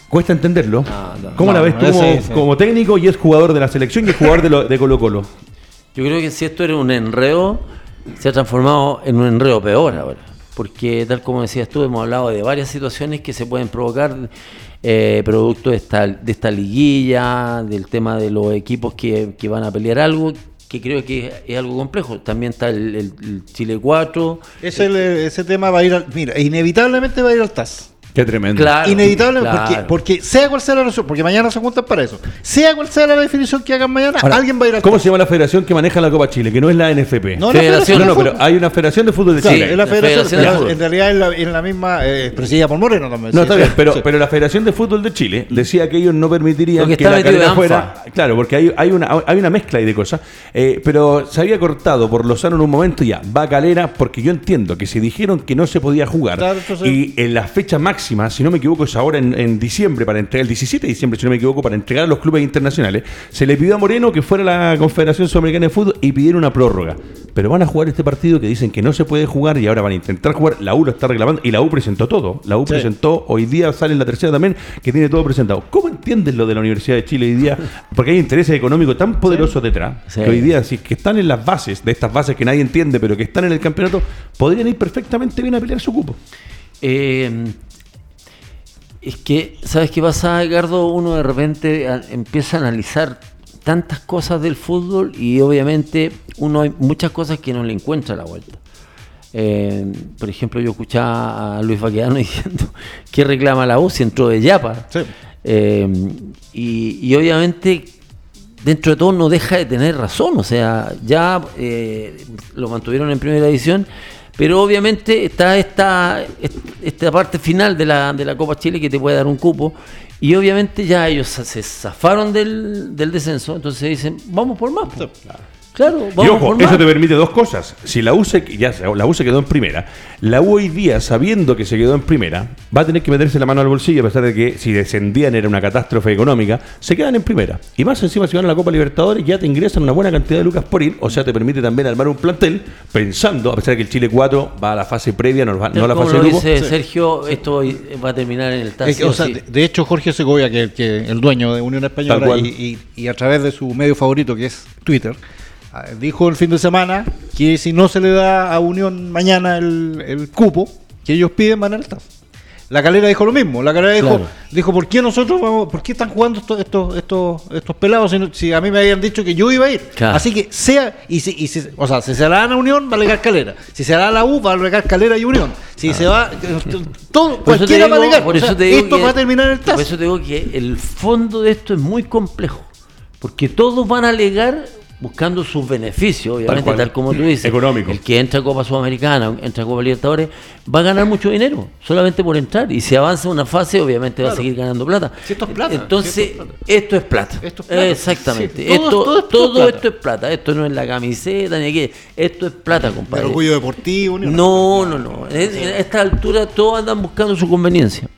cuesta entenderlo.
Ah, no.
¿Cómo la ves tú como,
sí, sí.
como técnico y es jugador de la selección y es jugador de, lo- de Colo Colo?
Yo creo que si esto era un enredo, se ha transformado en un enredo peor ahora. Porque tal como decías tú, hemos hablado de varias situaciones que se pueden provocar eh, producto de esta, de esta liguilla, del tema de los equipos que, que van a pelear algo, que creo que es, algo complejo. También está el Chile 4.
Ese, ese tema va a ir al. Mira, inevitablemente va a ir al TAS.
Qué tremendo.
Claro,
Inevitable,
claro.
porque, porque sea cual sea la resolución, porque mañana se juntan para eso. Sea cual sea la definición que hagan mañana,
Ahora,
alguien va a ir al
¿Cómo se llama la federación que maneja la Copa Chile? Que no es la NFP.
No,
Federación.
la Federación
no, no, pero hay una federación de fútbol de Chile.
es la
la
federación,
Federación de
pero
Fútbol.
en realidad es la, en la misma, eh, presidida por Moreno también.
No,
sí,
está bien, pero,
sí.
pero la Federación de Fútbol de Chile decía que ellos no permitirían
que
que, la
metido
carrera
de
fuera. Claro, porque hay, hay, una, hay una mezcla ahí de cosas. Eh, pero se había cortado por Lozano en un momento y ya. Va a Calera, porque yo entiendo que si dijeron que no se podía jugar
Claro, entonces-
y en la fecha máxima, si no me equivoco, es ahora en, en diciembre, para entregar el 17 de diciembre, si no me equivoco, para entregar a los clubes internacionales, se le pidió a Moreno que fuera a la Confederación Sudamericana de Fútbol y pidieron una prórroga. Pero van a jugar este partido que dicen que no se puede jugar y ahora van a intentar jugar. La U lo está reclamando y la U presentó todo. La U
Sí.
presentó, hoy día sale en la tercera también, que tiene todo presentado. ¿Cómo entiendes lo de la Universidad de Chile hoy día? Porque hay intereses económicos tan poderosos detrás
Sí.
que hoy día, si que están en las bases, de estas bases que nadie entiende, pero que están en el campeonato, podrían ir perfectamente bien a pelear su cupo.
Eh, es que, ¿sabes qué pasa, Edgardo? Uno de repente a- empieza a analizar tantas cosas del fútbol y obviamente uno hay muchas cosas que no le encuentra a la vuelta. Eh, por ejemplo, yo escuchaba a Luis Baqueano diciendo que reclama la U si entró de Yapa.
Sí.
Eh, y, y obviamente dentro de todo no deja de tener razón, o sea, ya eh, lo mantuvieron en primera edición, pero obviamente está esta, est- esta parte final de la, de la Copa Chile que te puede dar un cupo, y obviamente ya ellos se zafaron del, del descenso, entonces dicen, vamos por más. po". Claro, vamos
y ojo, eso te permite dos cosas. Si la U, se, ya, se- la U se quedó en primera, la U hoy día, sabiendo que se quedó en primera, va a tener que meterse la mano al bolsillo, a pesar de que si descendían era una catástrofe económica, se quedan en primera. Y más encima, si van a la Copa Libertadores, ya te ingresan una buena cantidad de lucas por ir, o sea, te permite también armar un plantel pensando, a pesar de que el Chile 4 va a la fase previa, no, va- no a la fase
lo
de grupo.
dice Sergio, esto va a terminar en el TAS.
Es que,
o
sea,
sí.
de, de hecho, Jorge Segovia, que, que el dueño de Unión Española, y, y- y a través de su medio favorito, que es Twitter, dijo el fin de semana que si no se le da a Unión mañana el, el cupo que ellos piden, van al TAS. La calera dijo lo mismo. La calera dijo,
Claro.
dijo ¿por qué nosotros vamos, por qué están jugando estos, estos, estos, estos pelados si, a mí me habían dicho que yo iba a ir?
Claro.
Así que sea, y si, y si- o sea, si se la dan a Unión, va a alegar calera. Si se la da a la U, va a alegar calera y Unión. Si se va, todo,
Por
cualquiera va a
digo-
alegar.
por
O
eso
sea,
te digo
esto
que-
va a terminar el
Por
TAS.
eso te digo que el fondo de esto es muy complejo. Porque todos van a alegar buscando sus beneficios, obviamente, tal, como tú dices.
Económico.
El que entra a Copa Sudamericana, entra a Copa Libertadores, va a ganar mucho dinero, solamente por entrar. Y si avanza una fase, obviamente va a seguir ganando plata.
Si esto es plata,
Entonces,
si esto es plata.
esto es plata. Exactamente.
Sí, todo-
esto,
todo esto es plata.
esto es plata. Esto no es la camiseta ni qué. Esto es plata,
El
compadre.
orgullo deportivo. ni.
No, no, no. En, en esta altura todos andan buscando su conveniencia.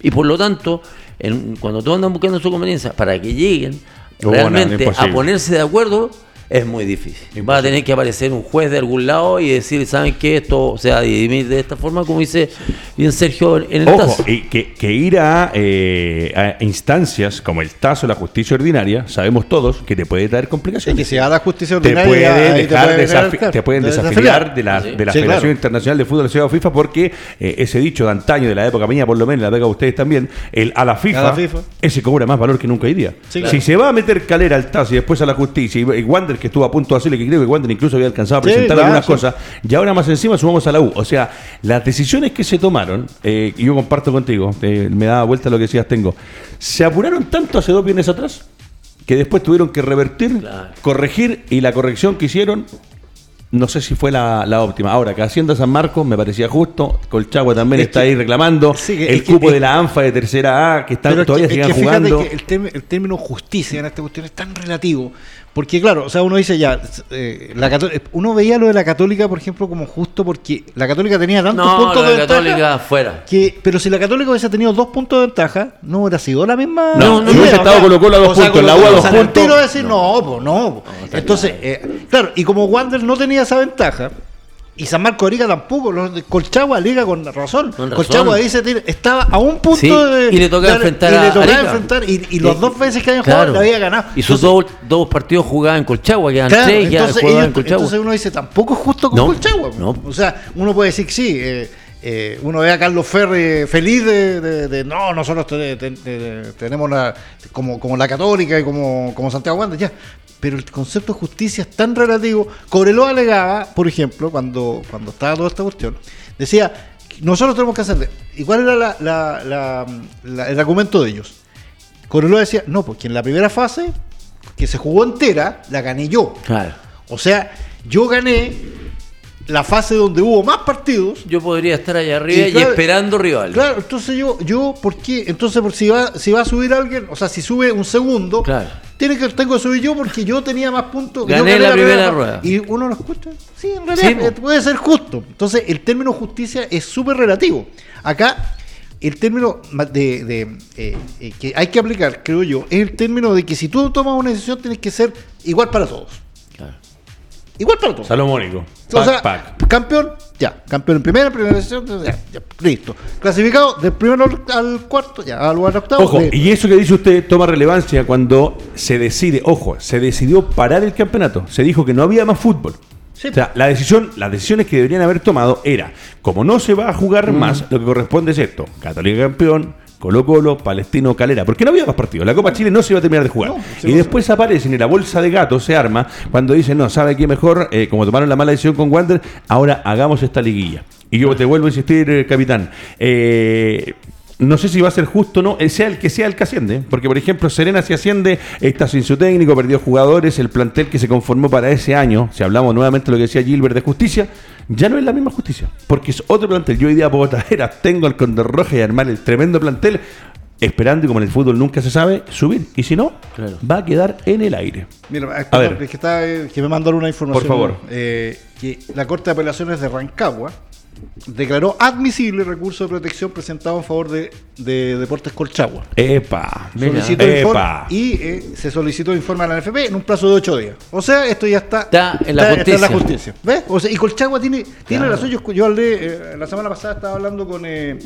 Y por lo tanto, en- cuando todos andan buscando su conveniencia, para que lleguen realmente a ponerse de acuerdo, es muy difícil. Va a tener que aparecer un juez de algún lado y decir, ¿saben qué? Esto se va a dirimir de esta forma, como dice bien Sergio en el
Ojo,
TAS.
y que, que ir a, eh, a instancias como el TAS o la justicia ordinaria, sabemos todos que te puede traer
Es
complicaciones.
que si a la justicia
te,
ordinaria.
puede dejar
puede
desafi-
venir,
te pueden
de-
desafiliar de la,
Sí.
de la
Sí,
Federación
claro.
Internacional de Fútbol Asociado FIFA porque eh, ese dicho de antaño, de la época mía por lo menos, la época de ustedes también, el a la FIFA,
A la FIFA.
ese cobra más valor que nunca hoy día.
Sí,
Si se va a meter calera al TAS y después a la justicia, y, y Wander que estuvo a punto de hacerle, que creo que Wander incluso había alcanzado a presentar algunas cosas, y ahora más encima sumamos a la U. O sea, las decisiones que se tomaron, eh, y yo comparto contigo, eh, me da vuelta lo que decías, tengo, se apuraron tanto hace dos viernes atrás que después tuvieron que revertir,
Claro.
corregir, y la corrección que hicieron, no sé si fue la, la óptima. Ahora, que Hacienda San Marcos me parecía justo, Colchagua también
Es
está
que-
ahí reclamando,
sí,
el
que-
cupo de la ANFA de tercera A, que están,
es
todavía
que-
siguen jugando.
el término justicia en esta cuestión es tan relativo. Porque, claro, o sea, uno dice ya, eh, la cató- uno veía lo de la Católica, por ejemplo, como justo porque la Católica tenía tantos
No,
puntos
la
de ventaja.
Católica fuera.
Que, pero si la Católica hubiese tenido dos puntos de ventaja, no hubiera sido la misma.
No,
no,
hubiese estado Colo-Colo a dos
o sea,
puntos, la
Colo-Colo,
U a dos puntos.
decir, no, pues no. po. Entonces, eh, claro, y como Wander no tenía esa ventaja, y San Marco de Arica tampoco, los de Colchagua liga con razón.
Con razón.
Colchagua tira- estaba a un punto
Sí,
de.
y le tocaba enfrentar
y le tocaba enfrentar, y, y los
Y-
dos veces que habían
Claro.
jugado, le había ganado.
Y sus
Entonces,
dos, dos partidos jugaban en Colchagua, quedan
Claro,
tres, ya
entonces,
jugaban en
ellos-
Colchagua.
entonces uno dice, tampoco es justo con
No,
Colchagua.
no.
O sea, uno puede decir que sí. eh, eh, uno ve a Carlos Ferri feliz de, de- de, no, nosotros te- te- te- tenemos la, como, como la Católica y como, como Santiago Wander, ya. Pero el concepto de justicia es tan relativo. Cobreloa alegaba, por ejemplo, cuando, cuando estaba toda esta cuestión, decía, nosotros tenemos que hacer. ¿Y cuál era la- la- la- la- el argumento de ellos? Cobreloa decía, no, porque en la primera fase, que se jugó entera, la gané yo.
Claro.
O sea, yo gané la fase donde hubo más partidos.
Yo podría estar allá arriba y,
claro-
esperando rival.
Claro, entonces yo, yo, ¿por qué? Entonces, por si va, si va a subir alguien, o sea, si sube un segundo,
Claro.
tiene que, tengo que subir yo porque yo tenía más puntos. yo
Gané la primera rueda.
Y uno lo escucha. Sí, en realidad
Sí,
puede ser justo. Entonces, el término justicia es súper relativo. Acá, el término de, de, eh, eh, que hay que aplicar, creo yo, es el término de que si tú tomas una decisión, tienes que ser igual para todos. Igual para todos.
Salomónico.
O
Pac,
sea,
pac.
campeón, ya. Campeón en primera, primera sesión, ya, ya, listo. Clasificado del primero al, cuarto, ya, al, al octavo.
Ojo, y eso que dice usted toma relevancia cuando se decide, ojo, se decidió parar el campeonato. Se dijo que no había más fútbol.
Sí.
O sea, la decisión, las decisiones que deberían haber tomado era, como no se va a jugar más, lo que corresponde es esto: Católica campeón, Colo Colo, Palestino, Calera. Porque no había más partidos. La Copa Chile no se iba a terminar de jugar.
No,
y después aparecen y la bolsa de gatos se arma cuando dicen, no, ¿sabe qué mejor? Eh, como tomaron la mala decisión con Wander, ahora hagamos esta liguilla. Y yo te vuelvo a insistir, eh, capitán. Eh, no sé si va a ser justo o no, sea el que sea el que asciende. Porque, por ejemplo, Serena si asciende, está sin su técnico, perdió jugadores, el plantel que se conformó para ese año, si hablamos nuevamente de lo que decía Gilbert de justicia, ya no es la misma justicia. Porque es otro plantel. Yo hoy día puedo traer, tengo el Condor Roja y armar el tremendo plantel, esperando, y como en el fútbol nunca se sabe, subir. Y si no,
Claro.
va a quedar en el aire.
Mira, es
A ver.
que, está, eh, que me mandaron una información.
Por favor.
eh, que la Corte de Apelaciones de Rancagua declaró admisible el recurso de protección presentado en favor de, de Deportes Colchagua.
Epa.
Solicitó informe
Epa.
y eh, se solicitó informe a la NFP en un plazo de ocho días. O sea, esto ya está,
Está en la justicia.
justicia. ¿Ves? O sea, y Colchagua tiene, tiene
Claro.
razón. Yo, yo hablé, eh, la semana pasada estaba hablando con. eh,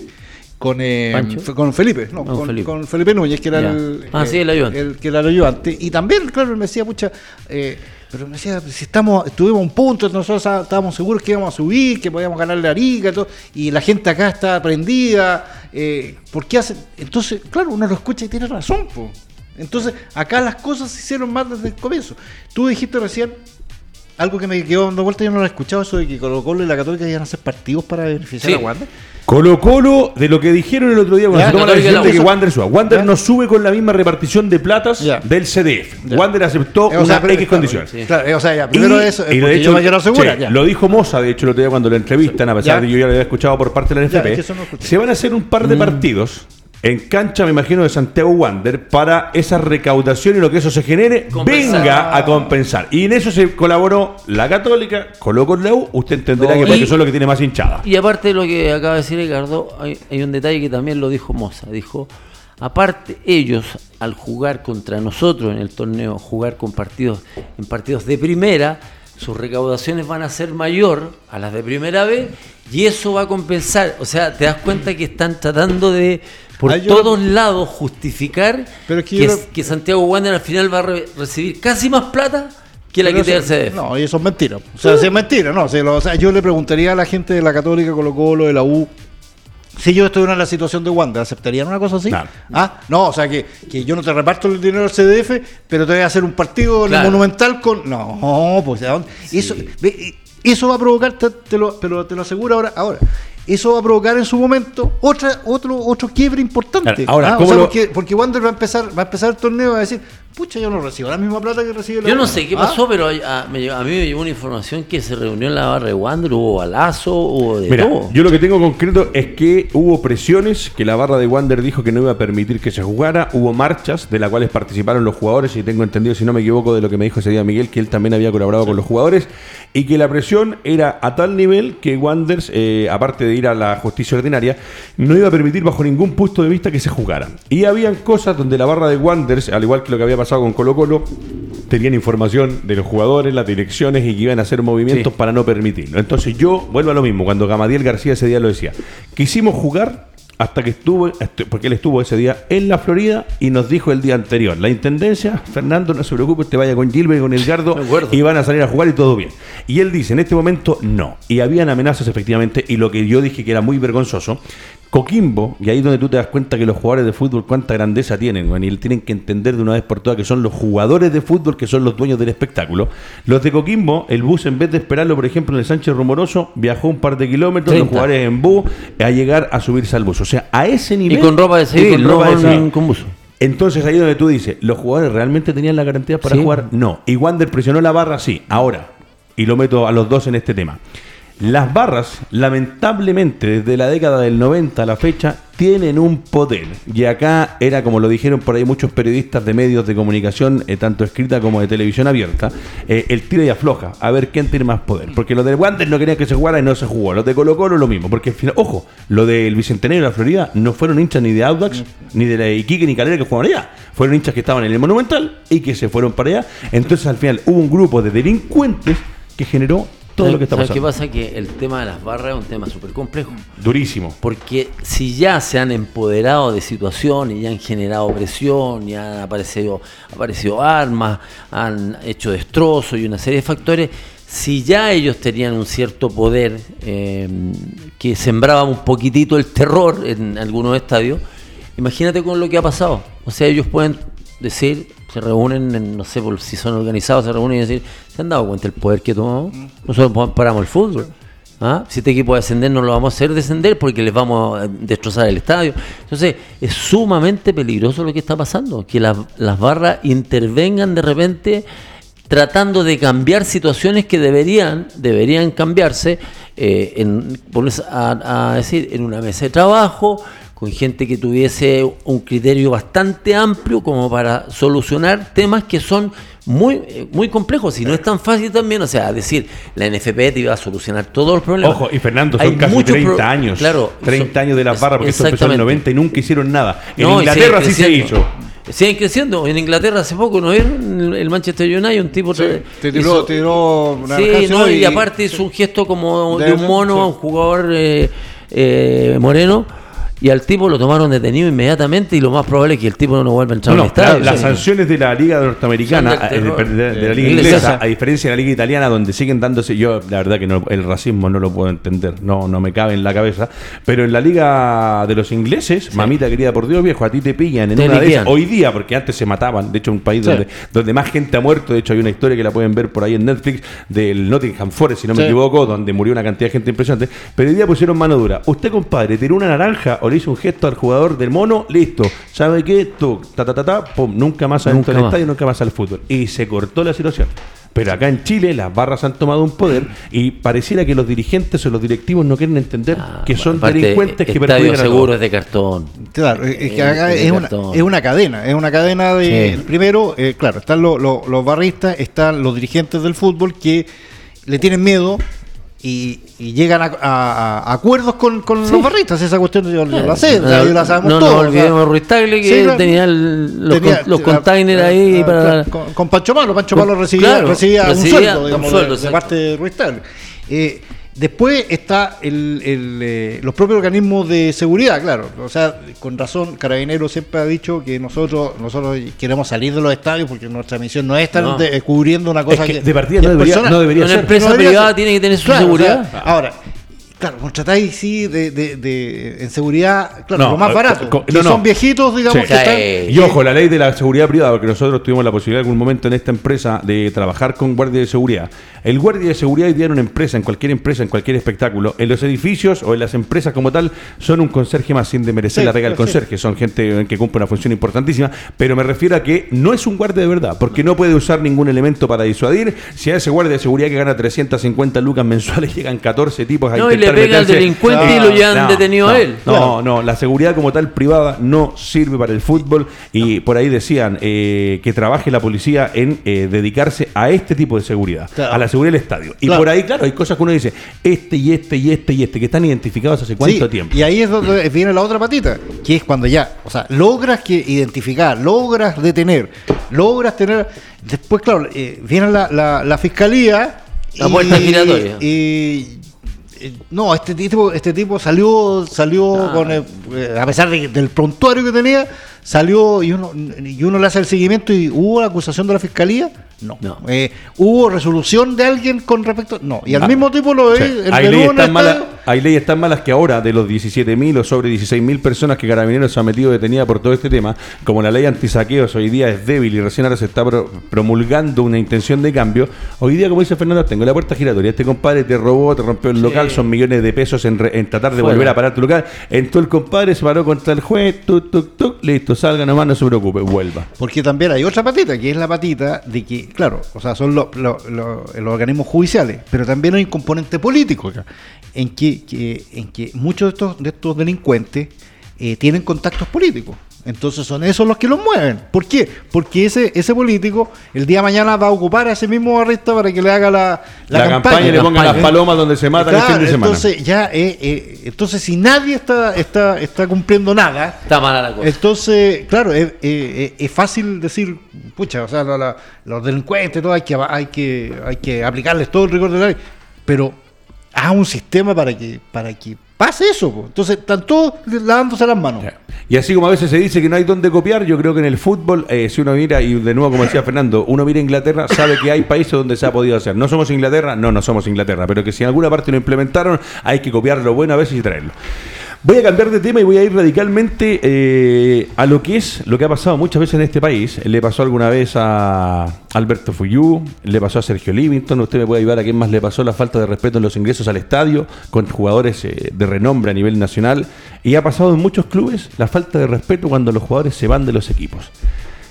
con, eh, con Felipe, no,
No,
con,
Felipe.
con Felipe Núñez, que era
Ya.
el,
Ah, sí, el ayudante.
que era el ayudante. Y también, claro, él me decía, pucha, eh, pero me decía, si estamos, estuvimos a un punto, nosotros estábamos seguros que íbamos a subir, que podíamos ganarle a Arica y todo, y la gente acá está prendida, eh, ¿por qué hacen? Entonces, claro, uno lo escucha y tiene razón, po. Entonces, acá las cosas se hicieron mal desde el comienzo. Tú dijiste recién, algo que me quedó dando vuelta, yo no lo he escuchado, eso de que Colo Colo y la Católica iban a hacer partidos para beneficiar
Sí.
a Wander.
Colo Colo, de lo que dijeron el otro día cuando
Ya,
se tomó la decisión
la
de que. Wander suba. Wander
Ya.
no sube con la misma repartición de platas
Ya.
del CDF. Wander aceptó
Eh, o sea,
una X condición.
sí.
Claro, eh, o sea, ya, primero eso,
y
eh,
de
porque
hecho,
yo asegurar.
sí,
ya.
lo dijo Moza, de hecho, el otro día cuando lo entrevistan, a pesar de que yo ya lo había escuchado por parte de la NFP,
no
se van a hacer un par de partidos en cancha, me imagino, de Santiago Wander para esa recaudación y lo que eso se genere
Compensar.
venga a compensar. Y en eso se colaboró la Católica, Colo con la U, usted entenderá
No,
que porque son los que tiene más hinchada.
Y aparte de lo que acaba de decir Ricardo, hay, hay un detalle que también lo dijo Moza. Dijo, aparte ellos al jugar contra nosotros en el torneo, jugar con partidos en partidos de primera, sus recaudaciones van a ser mayor a las de primera vez y eso va a compensar. O sea, te das cuenta que están tratando de por todos lados justificar
Pero que
Santiago Wander al final va a re- recibir casi más plata que la
Pero
que te el CDF.
No, y eso es mentira. O sea, si es mentira, no. si lo- o sea, yo le preguntaría a la gente de la Católica, Colo Colo, de la U, si yo estuviera en la situación de Wander, ¿aceptarían una cosa así?
Claro.
Ah, no, o sea, que, que yo no te reparto el dinero al CDF, pero te voy a hacer un partido
Claro.
Monumental con... No, pues, ¿de dónde? Eso, eso va a provocar, te, te lo, pero te lo aseguro ahora, ahora. Eso va a provocar en su momento otra, otro, otro quiebre importante.
Ahora,
Ah, o
¿cómo
sea,
lo-
porque, porque Wander va a empezar, va a empezar el torneo y va a decir, pucha, yo no recibo la misma plata que recibe la
Yo
U".
no sé qué
Ah,
pasó, pero a, me llegó- a mí me llegó una información que se reunió en la barra de Wander, hubo balazo, hubo de
Mira,
todo.
yo lo que tengo concreto es que hubo presiones, que la barra de Wander dijo que no iba a permitir que se jugara, hubo marchas de las cuales participaron los jugadores, y tengo entendido, si no me equivoco, de lo que me dijo ese día Miguel, que él también había colaborado con los jugadores, y que la presión era a tal nivel que Wanders, eh, aparte de ir a la justicia ordinaria, no iba a permitir bajo ningún punto de vista que se jugara. Y habían cosas donde la barra de Wanders, al igual que lo que había pasado con Colo Colo, tenían información de los jugadores, las direcciones y que iban a hacer movimientos
Sí.
para no permitirlo. Entonces yo vuelvo a lo mismo, cuando Gamadiel García ese día lo decía, quisimos jugar hasta que estuvo, estu- porque él estuvo ese día en la Florida y nos dijo el día anterior, la intendencia, Fernando, no se preocupe, usted vaya con Gilbert y con Edgardo y van a salir a jugar y todo bien. Y él dice, en este momento no. Y habían amenazas efectivamente y lo que yo dije que era muy vergonzoso, Coquimbo, y ahí es donde tú te das cuenta que los jugadores de fútbol cuánta grandeza tienen, weón, y tienen que entender de una vez por todas que son los jugadores de fútbol que son los dueños del espectáculo. Los de Coquimbo, el bus en vez de esperarlo, por ejemplo, en el Sánchez Rumoroso, viajó un par de kilómetros, los
30.
jugadores en bus, a llegar a subirse al bus. O sea, a ese
y
nivel...
con ropa de
y
civil,
con
no
ropa de
con, buzo.
Entonces ahí donde tú dices, ¿los jugadores realmente tenían la garantía para
Sí.
jugar? No. Y Wander presionó la barra, sí. Ahora, y lo meto a los dos en este tema. Las barras, lamentablemente, desde la década del 90 a la fecha, tienen un poder. Y acá era, como lo dijeron por ahí muchos periodistas de medios de comunicación, eh, tanto escrita como de televisión abierta, eh, el tira y afloja, a ver quién tiene más poder. Porque los de Wander no querían que se jugara y no se jugó. Los de Colo Colo lo mismo. Porque al final, ojo, lo del Bicentenario de la Florida no fueron hinchas ni de Audax, ni de la Iquique, ni Calera que jugaban allá. Fueron hinchas que estaban en el Monumental y que se fueron para allá. Entonces al final hubo un grupo de delincuentes que generó todo lo que está
¿Sabes
pasando.
qué pasa? Que el tema de las barras es un tema súper complejo.
Durísimo.
Porque si ya se han empoderado de situaciones, ya han generado presión, ya han aparecido, aparecido armas, han hecho destrozos y una serie de factores, si ya ellos tenían un cierto poder eh, que sembraba un poquitito el terror en algunos estadios, imagínate con lo que ha pasado. O sea, ellos pueden decir, se reúnen, en, no sé por si son organizados, se reúnen y decir, ¿se han dado cuenta del poder que tomamos? Nosotros paramos el fútbol. ¿Ah? Si este equipo va a descender, no lo vamos a hacer descender porque les vamos a destrozar el estadio. Entonces, es sumamente peligroso lo que está pasando, que las, las barras intervengan de repente tratando de cambiar situaciones que deberían, deberían cambiarse, eh, en, a, a decir, en una mesa de trabajo, con gente que tuviese un criterio bastante amplio como para solucionar temas que son muy, eh, muy complejos y no es tan fácil también, o sea, decir, la NFP te iba a solucionar todos los problemas.
Ojo, y Fernando, son
Hay
casi
muchos
30
pro-
años.
Claro,
30
son-
años de la barra, porque esto empezó en el
exactamente.
90 y nunca hicieron nada. En
No,
Inglaterra sí se hizo.
Siguen creciendo. En Inglaterra hace poco, ¿no vieron? El- Manchester United, un tipo...
te tiró,
hizo-
te tiró una
Sí, no, y, aparte hizo un gesto como de,
De-
un mono
sí.
a un jugador eh, eh, moreno y al tipo lo tomaron detenido inmediatamente y lo más probable es que el tipo no vuelva a entrar
No,
al estadio.
las
Sí.
sanciones de la Liga Norteamericana, eh, de,
terror.
de- de la Liga
Inglesa.
Inglesa, a diferencia de la Liga Italiana, donde siguen dándose, yo la verdad que no- el racismo no lo puedo entender, no, no me cabe en la cabeza, pero en la Liga de los ingleses, mamita querida por Dios viejo, a ti te pillan en
Te
una de
liquidan.
esas, hoy día, porque antes se mataban, de hecho un país
Sí.
donde, donde más gente ha muerto, de hecho hay una historia que la pueden ver por ahí en Netflix, del Nottingham Forest, si no me equivoco, donde murió una cantidad de gente impresionante, pero hoy día pusieron mano dura. Usted, compadre, tiró una naranja o le hizo un gesto al jugador del mono, listo. ¿Sabe qué? Tú, ta, ta, ta, ta, pum, nunca más adentro
Nunca
del
más.
estadio, nunca más al fútbol. Y se cortó la situación. Pero acá en Chile las barras han tomado un poder y pareciera que los dirigentes o los directivos no quieren entender
Ah,
que son
aparte,
delincuentes que perjudican a
seguro es de cartón.
Claro, es, que acá
de
es, una,
cartón.
es una cadena, es una cadena de...
Sí.
Primero, eh, claro, están lo- lo- los barristas, están los dirigentes del fútbol que le tienen miedo y, y llegan a, a- a acuerdos con, con los barristas. Esa cuestión yo, yo la sé, yo la sabemos
no
todos,
nos
o sea,
olvidemos de Ruiz Tagle que
Sí,
tenía el- los,
tenía-
con- los containers
ah,
ahí
ah,
para...
con, con Pancho Malo, Pancho Malo recibía,
claro,
recibía, un sueldo,
un
digamos,
sueldo,
de, parte de Ruiz Tagle. Eh, después está el, el, eh, los propios organismos de seguridad, claro. O sea, con razón, Carabinero siempre ha dicho que nosotros nosotros queremos salir de los estadios porque nuestra misión no es estar
No.
de- cubriendo una cosa
Es que de partida no debería- no debería
Una
ser.
empresa privada
ser.
tiene que tener su
Claro, o
seguridad.
ahora, claro, contratáis sí de, de, de- en seguridad, claro,
No,
lo más
eh,
barato.
co-
que
no, no.
son viejitos, digamos,
Sí.
que están.
Y ojo, la ley de la seguridad privada, porque nosotros tuvimos la posibilidad en algún momento en esta empresa de trabajar con guardia de seguridad. El guardia de seguridad hoy día en una empresa, en cualquier empresa, en cualquier espectáculo, en los edificios o en las empresas como tal, son un conserje más sin demerecer
Sí,
la regla del
sí.
conserje. Son gente que cumple una función importantísima, pero me refiero a que no es un guardia de verdad, porque no puede usar ningún elemento para disuadir. Si a ese guardia de seguridad que gana 350 lucas mensuales llegan 14 tipos a
No, y le pega al delincuente y lo llevan detenido a él.
No,
Claro.
no, la seguridad como tal privada no sirve para el fútbol y por ahí decían eh, que trabaje la policía en eh, dedicarse a este tipo de seguridad,
Claro.
a la seguridad del estadio. Y
Claro.
por ahí, claro, hay cosas que uno dice, este y este y este y este, que están identificados hace cuánto
Sí,
tiempo.
Y ahí es donde viene la otra patita, que es cuando ya, o sea, logras que identificar, logras detener, logras tener. Después, claro, eh, viene la, la, la fiscalía.
La puerta giratoria.
Y, no, este tipo, este tipo salió, salió
Ah.
con, eh, eh, a pesar de- del prontuario que tenía, salió y uno, y uno le hace el seguimiento y hubo la acusación de la fiscalía. No.
No.
Eh, ¿Hubo resolución de alguien con respecto? No. Y al
Ah,
mismo tipo lo
Sí.
el
Hay, leyes tan malas, hay leyes tan malas que ahora, de los 17.000 o sobre 16.000 personas que Carabineros se ha metido detenida por todo este tema, como la ley antisaqueos hoy día es débil y recién ahora se está pro- promulgando una intención de cambio, hoy día, como dice Fernando, tengo la puerta giratoria. Este compadre te robó, te rompió el local, son millones de pesos en, re- en tratar de
Fuera.
volver a parar tu local. Entró el compadre, se paró contra el juez, tuk, tuk, tuk, listo, salga nomás, no se preocupe, vuelva.
Porque también hay otra patita, que es la patita de que, claro, o sea, son lo- lo- lo- los organismos judiciales, pero también hay un componente político acá, en que, que- en que muchos de estos, de estos delincuentes eh, tienen contactos políticos. Entonces son esos los que los mueven. ¿Por qué? Porque ese, ese político el día de mañana va a ocupar a ese mismo barrista para que le haga la,
La, campaña, y le pongan las palomas donde se matan
Claro,
el fin de semana.
Entonces, ya, eh, eh, entonces si nadie está, está, está cumpliendo nada,
Está mala la cosa.
entonces, claro, es, fácil decir, pucha, o sea, la- la- los delincuentes, todo, hay que, hay que, hay que aplicarles todo el rigor de la ley, pero haz un sistema para que, para que pase eso. Entonces, están todos lavándose las manos.
Y así como a veces se dice que no hay dónde copiar, yo creo que en el fútbol, eh, si uno mira, y de nuevo como decía Fernando, uno mira Inglaterra, sabe que hay países donde se ha podido hacer. No somos Inglaterra, no, no somos Inglaterra, pero que si en alguna parte lo implementaron, hay que copiar lo bueno a veces y traerlo. Voy a cambiar de tema y voy a ir radicalmente eh, a lo que es lo que ha pasado muchas veces en este país. Le pasó alguna vez a Alberto Fuyú, le pasó a Sergio Livington, usted me puede ayudar a quién más le pasó la falta de respeto en los ingresos al estadio con jugadores eh, de renombre a nivel nacional. Y ha pasado en muchos clubes la falta de respeto cuando los jugadores se van de los equipos.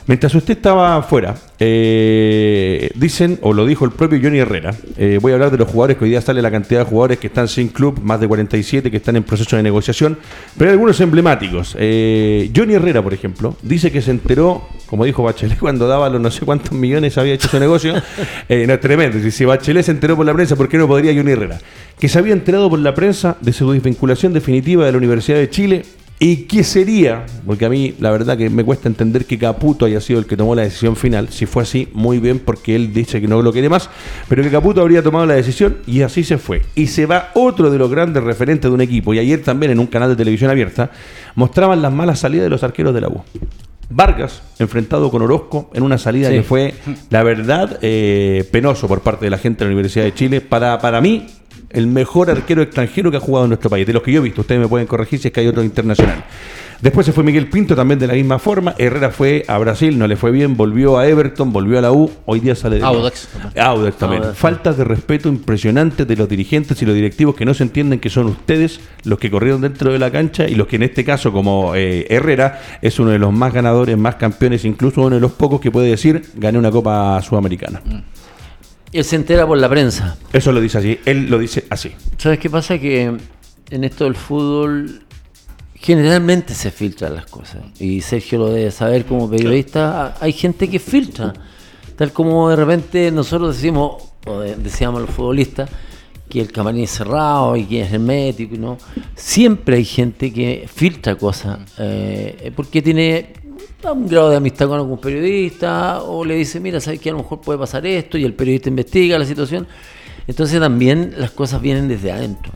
Mientras usted estaba afuera, eh, dicen, o lo dijo el propio Johnny Herrera, eh, voy a hablar de los jugadores que hoy día sale la cantidad de jugadores que están sin club, más de 47 que están en proceso de negociación, pero hay algunos emblemáticos. Eh, Johnny Herrera, por ejemplo, dice que se enteró, como dijo Bachelet, cuando daba los no sé cuántos millones había hecho su negocio. No, es tremendo. Si- Si Bachelet se enteró por la prensa, ¿por qué no podría Johnny Herrera? Que se había enterado por la prensa de su desvinculación definitiva de la Universidad de Chile ¿Y qué sería? Porque a mí la verdad que me cuesta entender que Caputo haya sido el que tomó la decisión final. Si fue así, muy bien, porque él dice que no lo quiere más, pero que Caputo habría tomado la decisión y así se fue. Y se va otro de los grandes referentes de un equipo. Y ayer también en un canal de televisión abierta mostraban las malas salidas de los arqueros de la U. Vargas enfrentado con Orozco en una salida
Sí.
que fue, la verdad, eh, penoso por parte de la gente de la Universidad de Chile. Para, para mí, el mejor arquero extranjero que ha jugado en nuestro país. De los que yo he visto, ustedes me pueden corregir si es que hay otro internacional. Después se fue Miguel Pinto también de la misma forma. Herrera fue a Brasil, no le fue bien, volvió a Everton, volvió a la U. Hoy día sale de
Audax.
Audax también.
Audax.
Falta de respeto impresionante de los dirigentes y los directivos que no se entienden que son ustedes los que corrieron dentro de la cancha y los que en este caso, como eh, Herrera, es uno de los más ganadores, más campeones, incluso uno de los pocos que puede decir gané una Copa Sudamericana.
Él se entera por la prensa.
Eso lo dice así, él lo dice así.
¿Sabes qué pasa? Que en esto del fútbol generalmente se filtran las cosas. Y Sergio lo debe saber como periodista. Hay gente que filtra. Tal como de repente nosotros decimos, o de- decíamos los futbolistas, que el camarín es cerrado y que es hermético. y ¿no? Siempre hay gente que filtra cosas. eh, porque tiene un grado de amistad con algún periodista o le dice, mira, sabes que a lo mejor puede pasar esto y el periodista investiga la situación. Entonces también las cosas vienen desde adentro.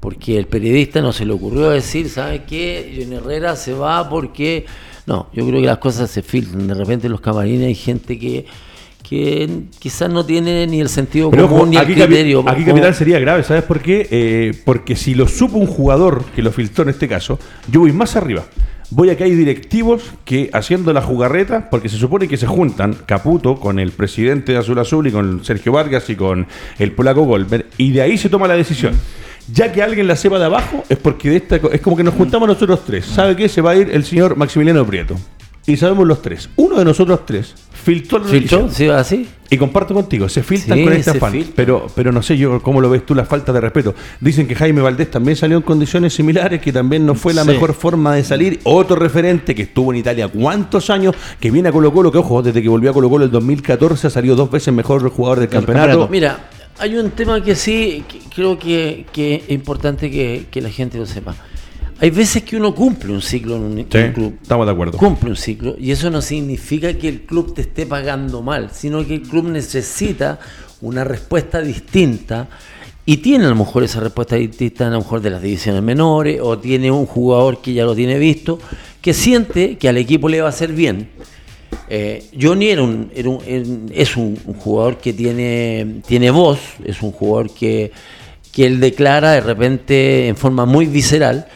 Porque el periodista no se le ocurrió decir, ¿sabe qué? Johnny Herrera se va porque... No, yo creo que las cosas se filtran. De repente en los camarines hay gente que, que quizás no tiene ni el sentido
Pero
común
ojo,
ni el
aquí, capi-
criterio.
aquí
Como-
capital sería grave, ¿sabes por qué? Eh, porque si lo supo un jugador que lo filtró en este caso, yo voy más arriba. Voy a que hay directivos que haciendo la jugarreta, porque se supone que se juntan Caputo con el presidente de Azul Azul y con Sergio Vargas y con el polaco Goldberg, y de ahí se toma la decisión. Ya que alguien la sepa de abajo, es porque de esta, es como que nos juntamos nosotros tres. ¿Sabe qué? Se va a ir el señor Maximiliano Prieto. Y sabemos los tres. Uno de nosotros tres filtró la
¿Filtró? ¿Sí así?
Y comparto contigo, se filtran
Sí,
con este afán. Pero, pero no sé yo cómo lo ves tú, la falta de respeto. Dicen que Jaime Valdés también salió en condiciones similares, que también no fue la
Sí.
mejor forma de salir. Otro referente que estuvo en Italia cuántos años, que viene a Colo Colo, que ojo, desde que volvió a Colo Colo el 2014 ha salido dos veces mejor jugador del campeonato.
campeonato.
Mira, hay un tema que sí que creo que, que es importante que, que la gente lo sepa. Hay veces que uno cumple un ciclo en un,
Sí,
un club.
estamos de acuerdo.
Cumple un ciclo y eso no significa que el club te esté pagando mal, sino que el club necesita una respuesta distinta y tiene a lo mejor esa respuesta distinta a lo mejor de las divisiones menores o tiene un jugador que ya lo tiene visto, que siente que al equipo le va a hacer bien. Eh, Johnny era un, era un- era- es un, un jugador que tiene, tiene voz, es un jugador que, que él declara de repente en forma muy visceral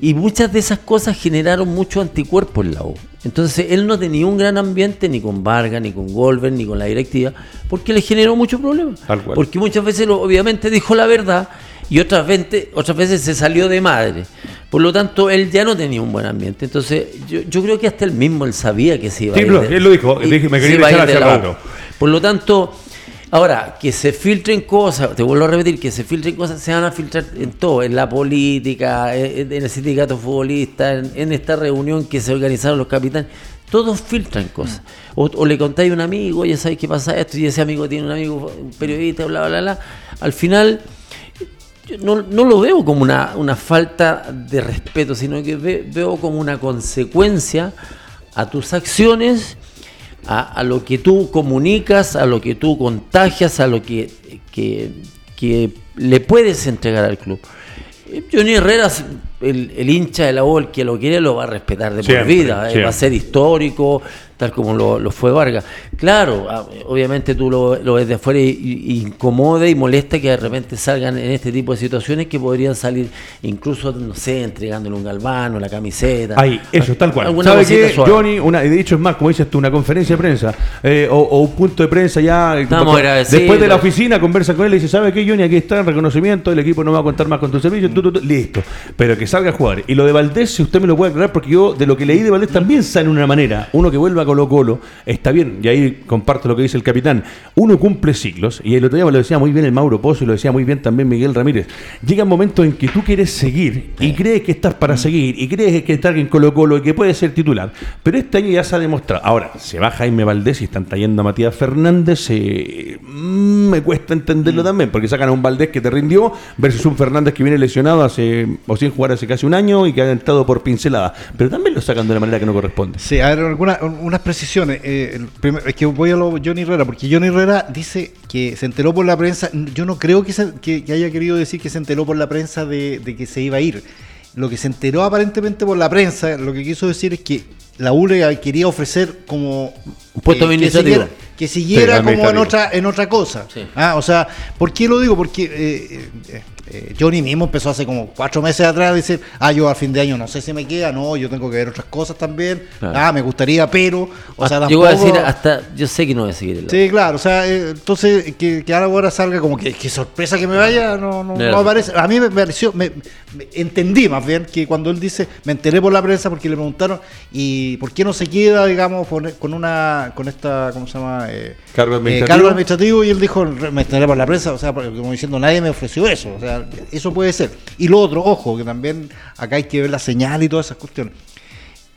y muchas de esas cosas generaron mucho anticuerpo en la U. Entonces él no tenía un gran ambiente ni con Vargas, ni con Golver, ni con la directiva, porque le generó muchos problemas. Porque muchas veces obviamente dijo la verdad y otras veces, otras veces se salió de madre. Por lo tanto, él ya no tenía un buen ambiente. Entonces, yo, yo creo que hasta él mismo él sabía que se iba
Sí,
a ir. de-
él lo dijo,
y-
dije, me quería echar
de
hace
la U.
rato.
Por lo tanto, ahora, que se filtren cosas, te vuelvo a repetir, que se filtren cosas, se van a filtrar en todo, en la política, en, el sindicato futbolista, en, esta reunión que se organizaron los capitanes. Todos filtran cosas. O, le contáis a un amigo, ya sabes qué pasa esto, y ese amigo tiene un amigo un periodista, bla, bla, bla. Al final, no, no lo veo como una, una falta de respeto, sino que ve- veo como una consecuencia a tus acciones, a, a lo que tú comunicas, a lo que tú contagias, a lo que, que, que le puedes entregar al club. Eh, Johnny Herrera, el, el hincha de la U, el que lo quiere, lo va a respetar de por vida. eh, Va a ser histórico, tal como lo, lo fue Vargas. Claro, ah, obviamente tú lo, lo ves de afuera y, y incomoda y molesta que de repente salgan en este tipo de situaciones que podrían salir incluso, no sé, entregándole un galvano, la camiseta.
Ahí, eso, tal cual. ¿Sabe qué,
suave.
Johnny? Una, de hecho, es más, como dices tú, una conferencia de prensa eh, o, o un punto de prensa ya. eh. Después de la oficina, conversa con él y dice: ¿Sabe qué, Johnny? Aquí está el reconocimiento, el equipo no va a contar más con tu servicio. tú, tú, tú, listo. Pero que salga a jugar. Y lo de Valdés, si usted me lo puede aclarar, porque yo de lo que leí de Valdés también sale de una manera. Uno que vuelva a Colo-Colo, está bien, y ahí comparto lo que dice el capitán. Uno cumple ciclos, y el otro día me lo decía muy bien el Mauro Pozo y lo decía muy bien también Miguel Ramírez. Llegan momentos en que tú quieres seguir y crees que estás para seguir y crees que estás en Colo-Colo y que puede ser titular. Pero este año ya se ha demostrado. Ahora, se va Jaime Valdés y están trayendo a Matías Fernández. eh, mm, me cuesta entenderlo también, porque sacan a un Valdés que te rindió versus un Fernández que viene lesionado hace o sin jugar hace casi un año y que ha entrado por pincelada. Pero también lo sacan de la manera que no corresponde.
Sí, a ver, algunas unas precisiones. Eh, el primer- es que voy a lo Johnny Herrera, porque Johnny Herrera dice que se enteró por la prensa. Yo no creo que, se- que- que haya querido decir que se enteró por la prensa de, de que se iba a ir. Lo que se enteró aparentemente por la prensa, lo que quiso decir es que la ULE quería ofrecer como
Un puesto
que
administrativo.
siguiera, que siguiera
Sí,
como en otra en otra cosa.
Sí.
Ah, o sea, ¿por qué lo digo? Porque eh, eh, Johnny mismo empezó hace como cuatro meses atrás a decir, ah, yo al fin de año no sé si me queda, no, yo tengo que ver otras cosas también,
Claro.
ah, me gustaría, pero, o sea,
yo voy a
tampoco-
decir hasta, yo sé que no voy a seguir el.
Sí, claro, o sea, eh, entonces que, que ahora salga como que, que sorpresa que me vaya, no, no,
No
no me parece. A mí me pareció, me, me- entendí más bien que cuando él dice, me enteré por la prensa porque le preguntaron, ¿y por qué no se queda, digamos, con, con una, con esta, ¿cómo se llama? Eh,
Cargo
eh,
administrativo.
cargo administrativo y él dijo, me enteré por la prensa, o sea, porque como diciendo, nadie me ofreció eso, o sea, eso puede ser. Y lo otro, ojo, que también acá hay que ver la señal y todas esas cuestiones.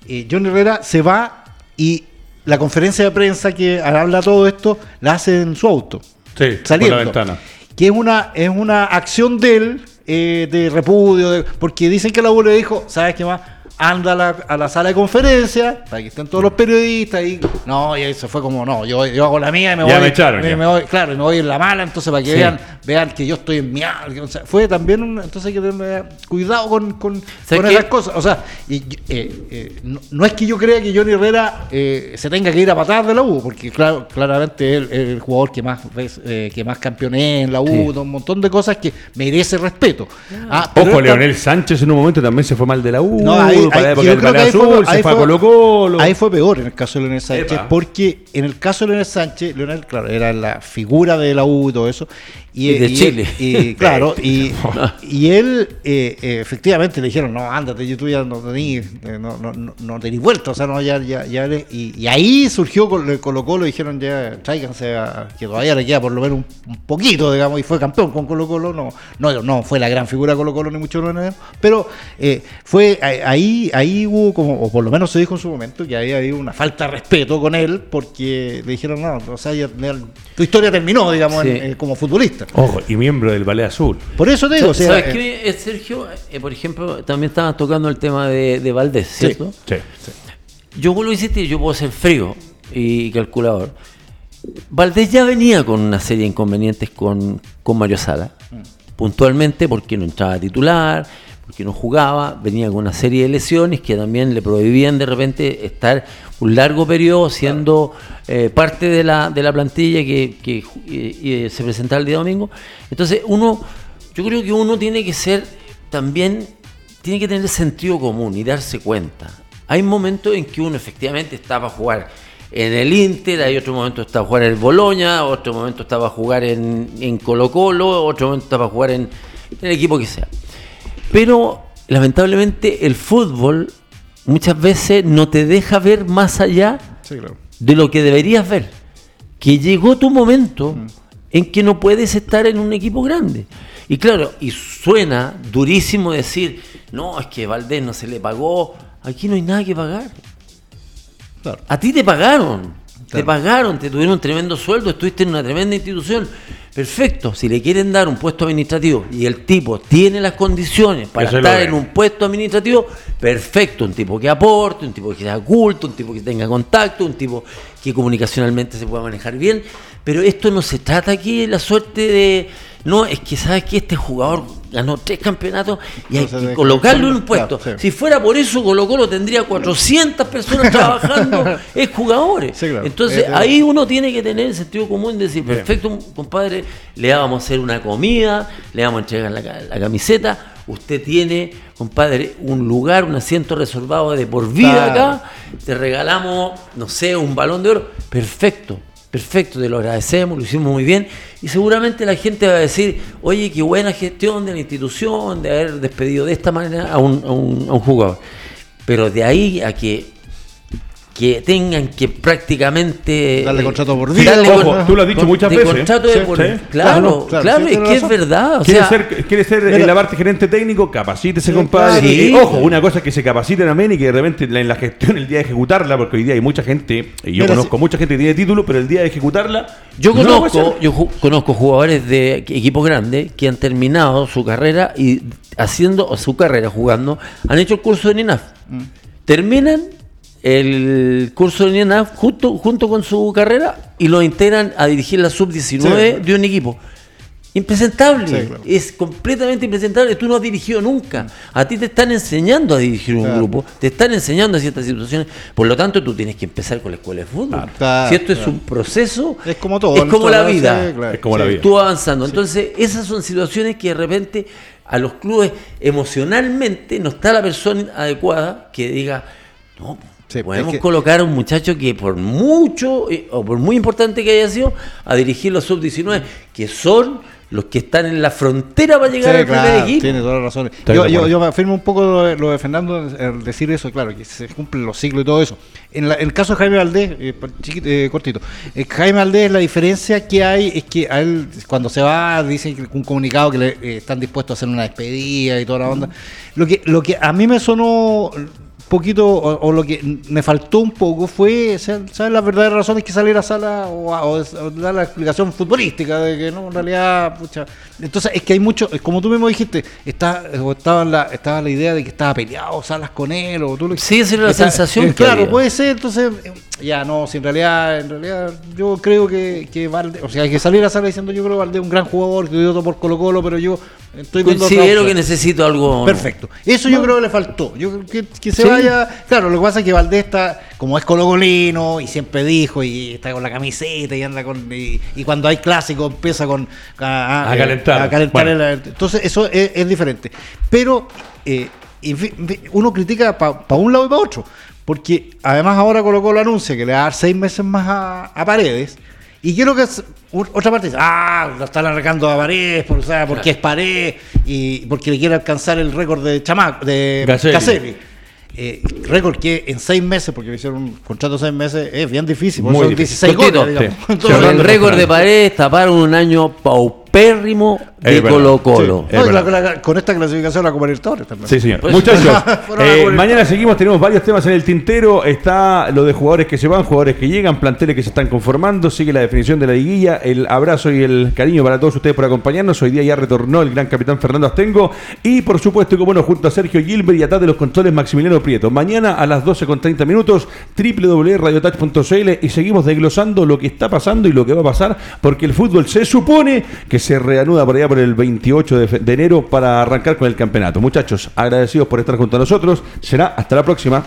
Eh, John Herrera se va y la conferencia de prensa que habla todo esto la hace en su auto,
Sí,
saliendo.
por la ventana.
Que es una, es una acción de él eh, de repudio, de- porque dicen que la le dijo, ¿sabes qué más? Anda a la, a la sala de conferencia, para que estén todos los periodistas, y no, y ahí se fue como, no, yo, yo hago la mía y me
Ya
voy.
me echaron, ya.
me voy- claro, y me voy en la mala, entonces para que
Sí.
vean, vean que yo estoy en mi o sea, fue también un, entonces hay que tener cuidado con, con,
¿Sabes
con esas cosas. O sea, y, eh, eh, no, no es que yo crea que Johnny Herrera eh, se tenga que ir a patar de la U, porque claro, claramente él es el jugador que más que más campeoné en la U,
Sí.
un montón de cosas que merece respeto. Ah,
Ojo, Leonel Sánchez en un momento también se fue mal de la U.
no, ahí,
para
ahí- ahí fue,
Azul,
ahí
se fue a
fue-
Colo Colo.
ahí fue peor en el caso de Leonel Sánchez,
Epa.
porque en el caso de Leonel Sánchez, Leonel, claro, era la figura de la U y todo eso. Y,
Y de
y-
Chile.
y, claro, y, y él eh, eh, efectivamente le dijeron, no, ándate, yo tú ya no tenés, eh, no, no, no, no tenés vuelta, o sea, no, ya, ya, ya eres- y, ahí surgió, Colo Colo, dijeron ya, tráiganse a, que todavía le queda por lo menos un, un poquito, digamos, y fue campeón con Colo Colo, no, no, no fue la gran figura Colo Colo, ni mucho menos, pero eh, fue eh, ahí, ahí hubo como, o por lo menos se dijo en su momento, que había habido una falta de respeto con él, porque le dijeron, no, o sea, ya- ya- tu historia terminó, digamos, en-
Sí.
eh, como futbolista.
Ojo, y miembro del Ballet Azul.
Por eso te digo, o sea,
¿Sabes
eh,
qué, eh, Sergio? Eh, por ejemplo, también estaban tocando el tema de, de Valdés, ¿cierto?
Sí.
Yo vuelvo a insistir, yo puedo ser frío y calculador. Valdés ya venía con una serie de inconvenientes con, con Mario Sala. Puntualmente porque no entraba titular, porque no jugaba, venía con una serie de lesiones que también le prohibían de repente estar un largo periodo siendo eh, parte de la, de la plantilla que, que y se presentaba el día domingo. Entonces uno, yo creo que uno tiene que ser también, tiene que tener sentido común y darse cuenta. Hay momentos en que uno efectivamente está para jugar en el Inter, hay otro momento está para jugar en el Boloña, otro momento está para jugar en, en Colo Colo, otro momento está para jugar en, en el equipo que sea. Pero lamentablemente el fútbol muchas veces no te deja ver más allá
sí, claro.
de lo que deberías ver. Que llegó tu momento en que no puedes estar en un equipo grande. Y claro, y suena durísimo decir, no, es que Valdés no se le pagó. Aquí no hay nada que pagar.
Claro.
A ti te pagaron. Te pagaron, te tuvieron un tremendo sueldo, estuviste en una tremenda institución. Perfecto, si le quieren dar un puesto administrativo y el tipo tiene las condiciones para estar en un puesto administrativo, perfecto, un tipo que aporte, un tipo que sea culto, un tipo que tenga contacto, un tipo que comunicacionalmente se pueda manejar bien, pero esto no se trata aquí de la suerte de, no, es que sabes que este jugador ganó tres campeonatos y hay que colocarlo en un puesto.
Claro, sí.
Si fuera por eso, Colo Colo tendría 400 personas trabajando, es jugadores.
Sí, claro.
Entonces
Eh, eh.
ahí uno tiene que tener el sentido común de decir, perfecto, compadre, le vamos a hacer una comida, le vamos a entregar la, ca- la camiseta, usted tiene, compadre, un lugar, un asiento reservado de por vida
Claro.
acá, te regalamos, no sé, un balón de oro, perfecto. Perfecto, te lo agradecemos, lo hicimos muy bien. Y seguramente la gente va a decir, oye, qué buena gestión de la institución, de haber despedido de esta manera a un, jugador. Pero de ahí a que que tengan que prácticamente
Darle contrato por
eh,
vida.
darle
Ojo,
con-
tú lo has dicho
con-
muchas
de
veces.
contrato de
Sí,
por-
sí.
Claro,
Claro,
claro,
claro, sí,
es que es verdad. O
quiere
sea,
ser, quiere ser
Mira.
en la parte gerente técnico, capacítese,
Sí,
compadre. ojo, una cosa es que se capaciten también y que de repente en la gestión, el día de ejecutarla, porque hoy día hay mucha gente, y yo
Mira,
conozco
sí.
mucha gente que tiene título, pero el día de ejecutarla.
Yo
no
conozco, yo ju- conozco jugadores de equipos grandes que han terminado su carrera y haciendo o su carrera jugando, han hecho el curso de NINAF.
Mm.
Terminan el curso de NINAF junto, junto con su carrera y lo integran a dirigir la sub-19
Sí.
de un equipo. Impresentable,
Sí, claro.
es completamente impresentable. Tú no has dirigido nunca. A ti te están enseñando a dirigir un
Claro.
grupo, te están enseñando ciertas situaciones. Por lo tanto, tú tienes que empezar con la escuela de fútbol.
Claro,
si esto es un proceso,
Es como todo.
es como la
vida,
vida.
sí, claro.
Es como la vida.
Tú avanzando. Entonces, esas son situaciones que de repente a los clubes emocionalmente no está la persona adecuada que diga, no,
Sí,
podemos
es que-
colocar a un muchacho que por mucho eh, o por muy importante que haya sido, a dirigir los sub-19, que son los que están en la frontera para llegar
Sí,
al
claro,
primer equipo.
Tiene toda la razón. Yo, yo, yo me afirmo un poco lo de, lo de Fernando al decir eso, claro, que se cumplen los ciclos y todo eso. En, la- en el caso de Jaime Valdés, eh, chiquito, eh, cortito, eh, Jaime Valdés, la diferencia que hay es que a él, cuando se va, dice que un comunicado que le, eh, están dispuestos a hacer una despedida y toda la onda. Lo que, lo que a mí me sonó poquito, o, o lo que me faltó un poco fue, ¿sabes las verdaderas razones que salir a sala o, a- o o dar la explicación futbolística de que no, en realidad, pucha. Entonces, es que hay mucho, como tú mismo dijiste, está, o estaba, la, estaba la idea de que estaba peleado Salas con él, o tú lo
Sí, esa era la sensación
eh,
que
Claro,
había.
puede ser, entonces, eh, ya no, si en realidad, en realidad, yo creo que, que Valdés, o sea, hay que salir a sala diciendo, yo creo que Valdés es un gran jugador, que dio todo por Colo Colo, pero yo estoy
Considero que necesito algo.
Perfecto. Eso yo creo que le faltó. Yo que, que se
Sí.
vaya. Claro, lo que pasa es que Valdés está, como es colocolino, y siempre dijo, y está con la camiseta, y anda con. Y, y cuando hay clásico empieza con. A,
A calentar.
a calentar
Bueno.
el- entonces, eso es, es diferente. Pero, eh, uno critica para un lado y para otro. Porque además ahora Colo Colo anuncia que le va a dar seis meses más a, a Paredes. Y quiero que es- otra parte dice, ah, lo están arrancando a Paredes, por, o sea, porque es Paredes y porque le quiere alcanzar el récord de Chamac, de
Caselli.
Caselli. Eh, récord que en seis meses, porque le hicieron un contrato de seis meses, es bien difícil.
Muy
son
difícil.
16
Cortito,
goles,
sí.
Entonces,
el récord de. Paredes taparon un año paupérrimo de
Es.
Colo Colo.
Sí.
no,
Es
y la-
verdad.
la- con esta clasificación la Copa Libertadores también.
Sí, señor.
Pues-
Muchachos, eh, mañana seguimos, tenemos varios temas en el tintero. Está lo de jugadores que se van, jugadores que llegan, planteles que se están conformando. Sigue la definición de la liguilla. El abrazo y el cariño para todos ustedes por acompañarnos. Hoy día ya retornó el gran capitán Fernando Astengo. Y por supuesto, como no, junto a Sergio Gilbert y atrás de los controles Maximiliano Prieto. Mañana a las 12 con 30 minutos, www.radiotouch.cl y seguimos desglosando lo que está pasando y lo que va a pasar, porque el fútbol se supone que se reanuda por allá por el 28 de, de enero para arrancar con el campeonato. Muchachos, agradecidos por estar junto a nosotros. Será hasta la próxima.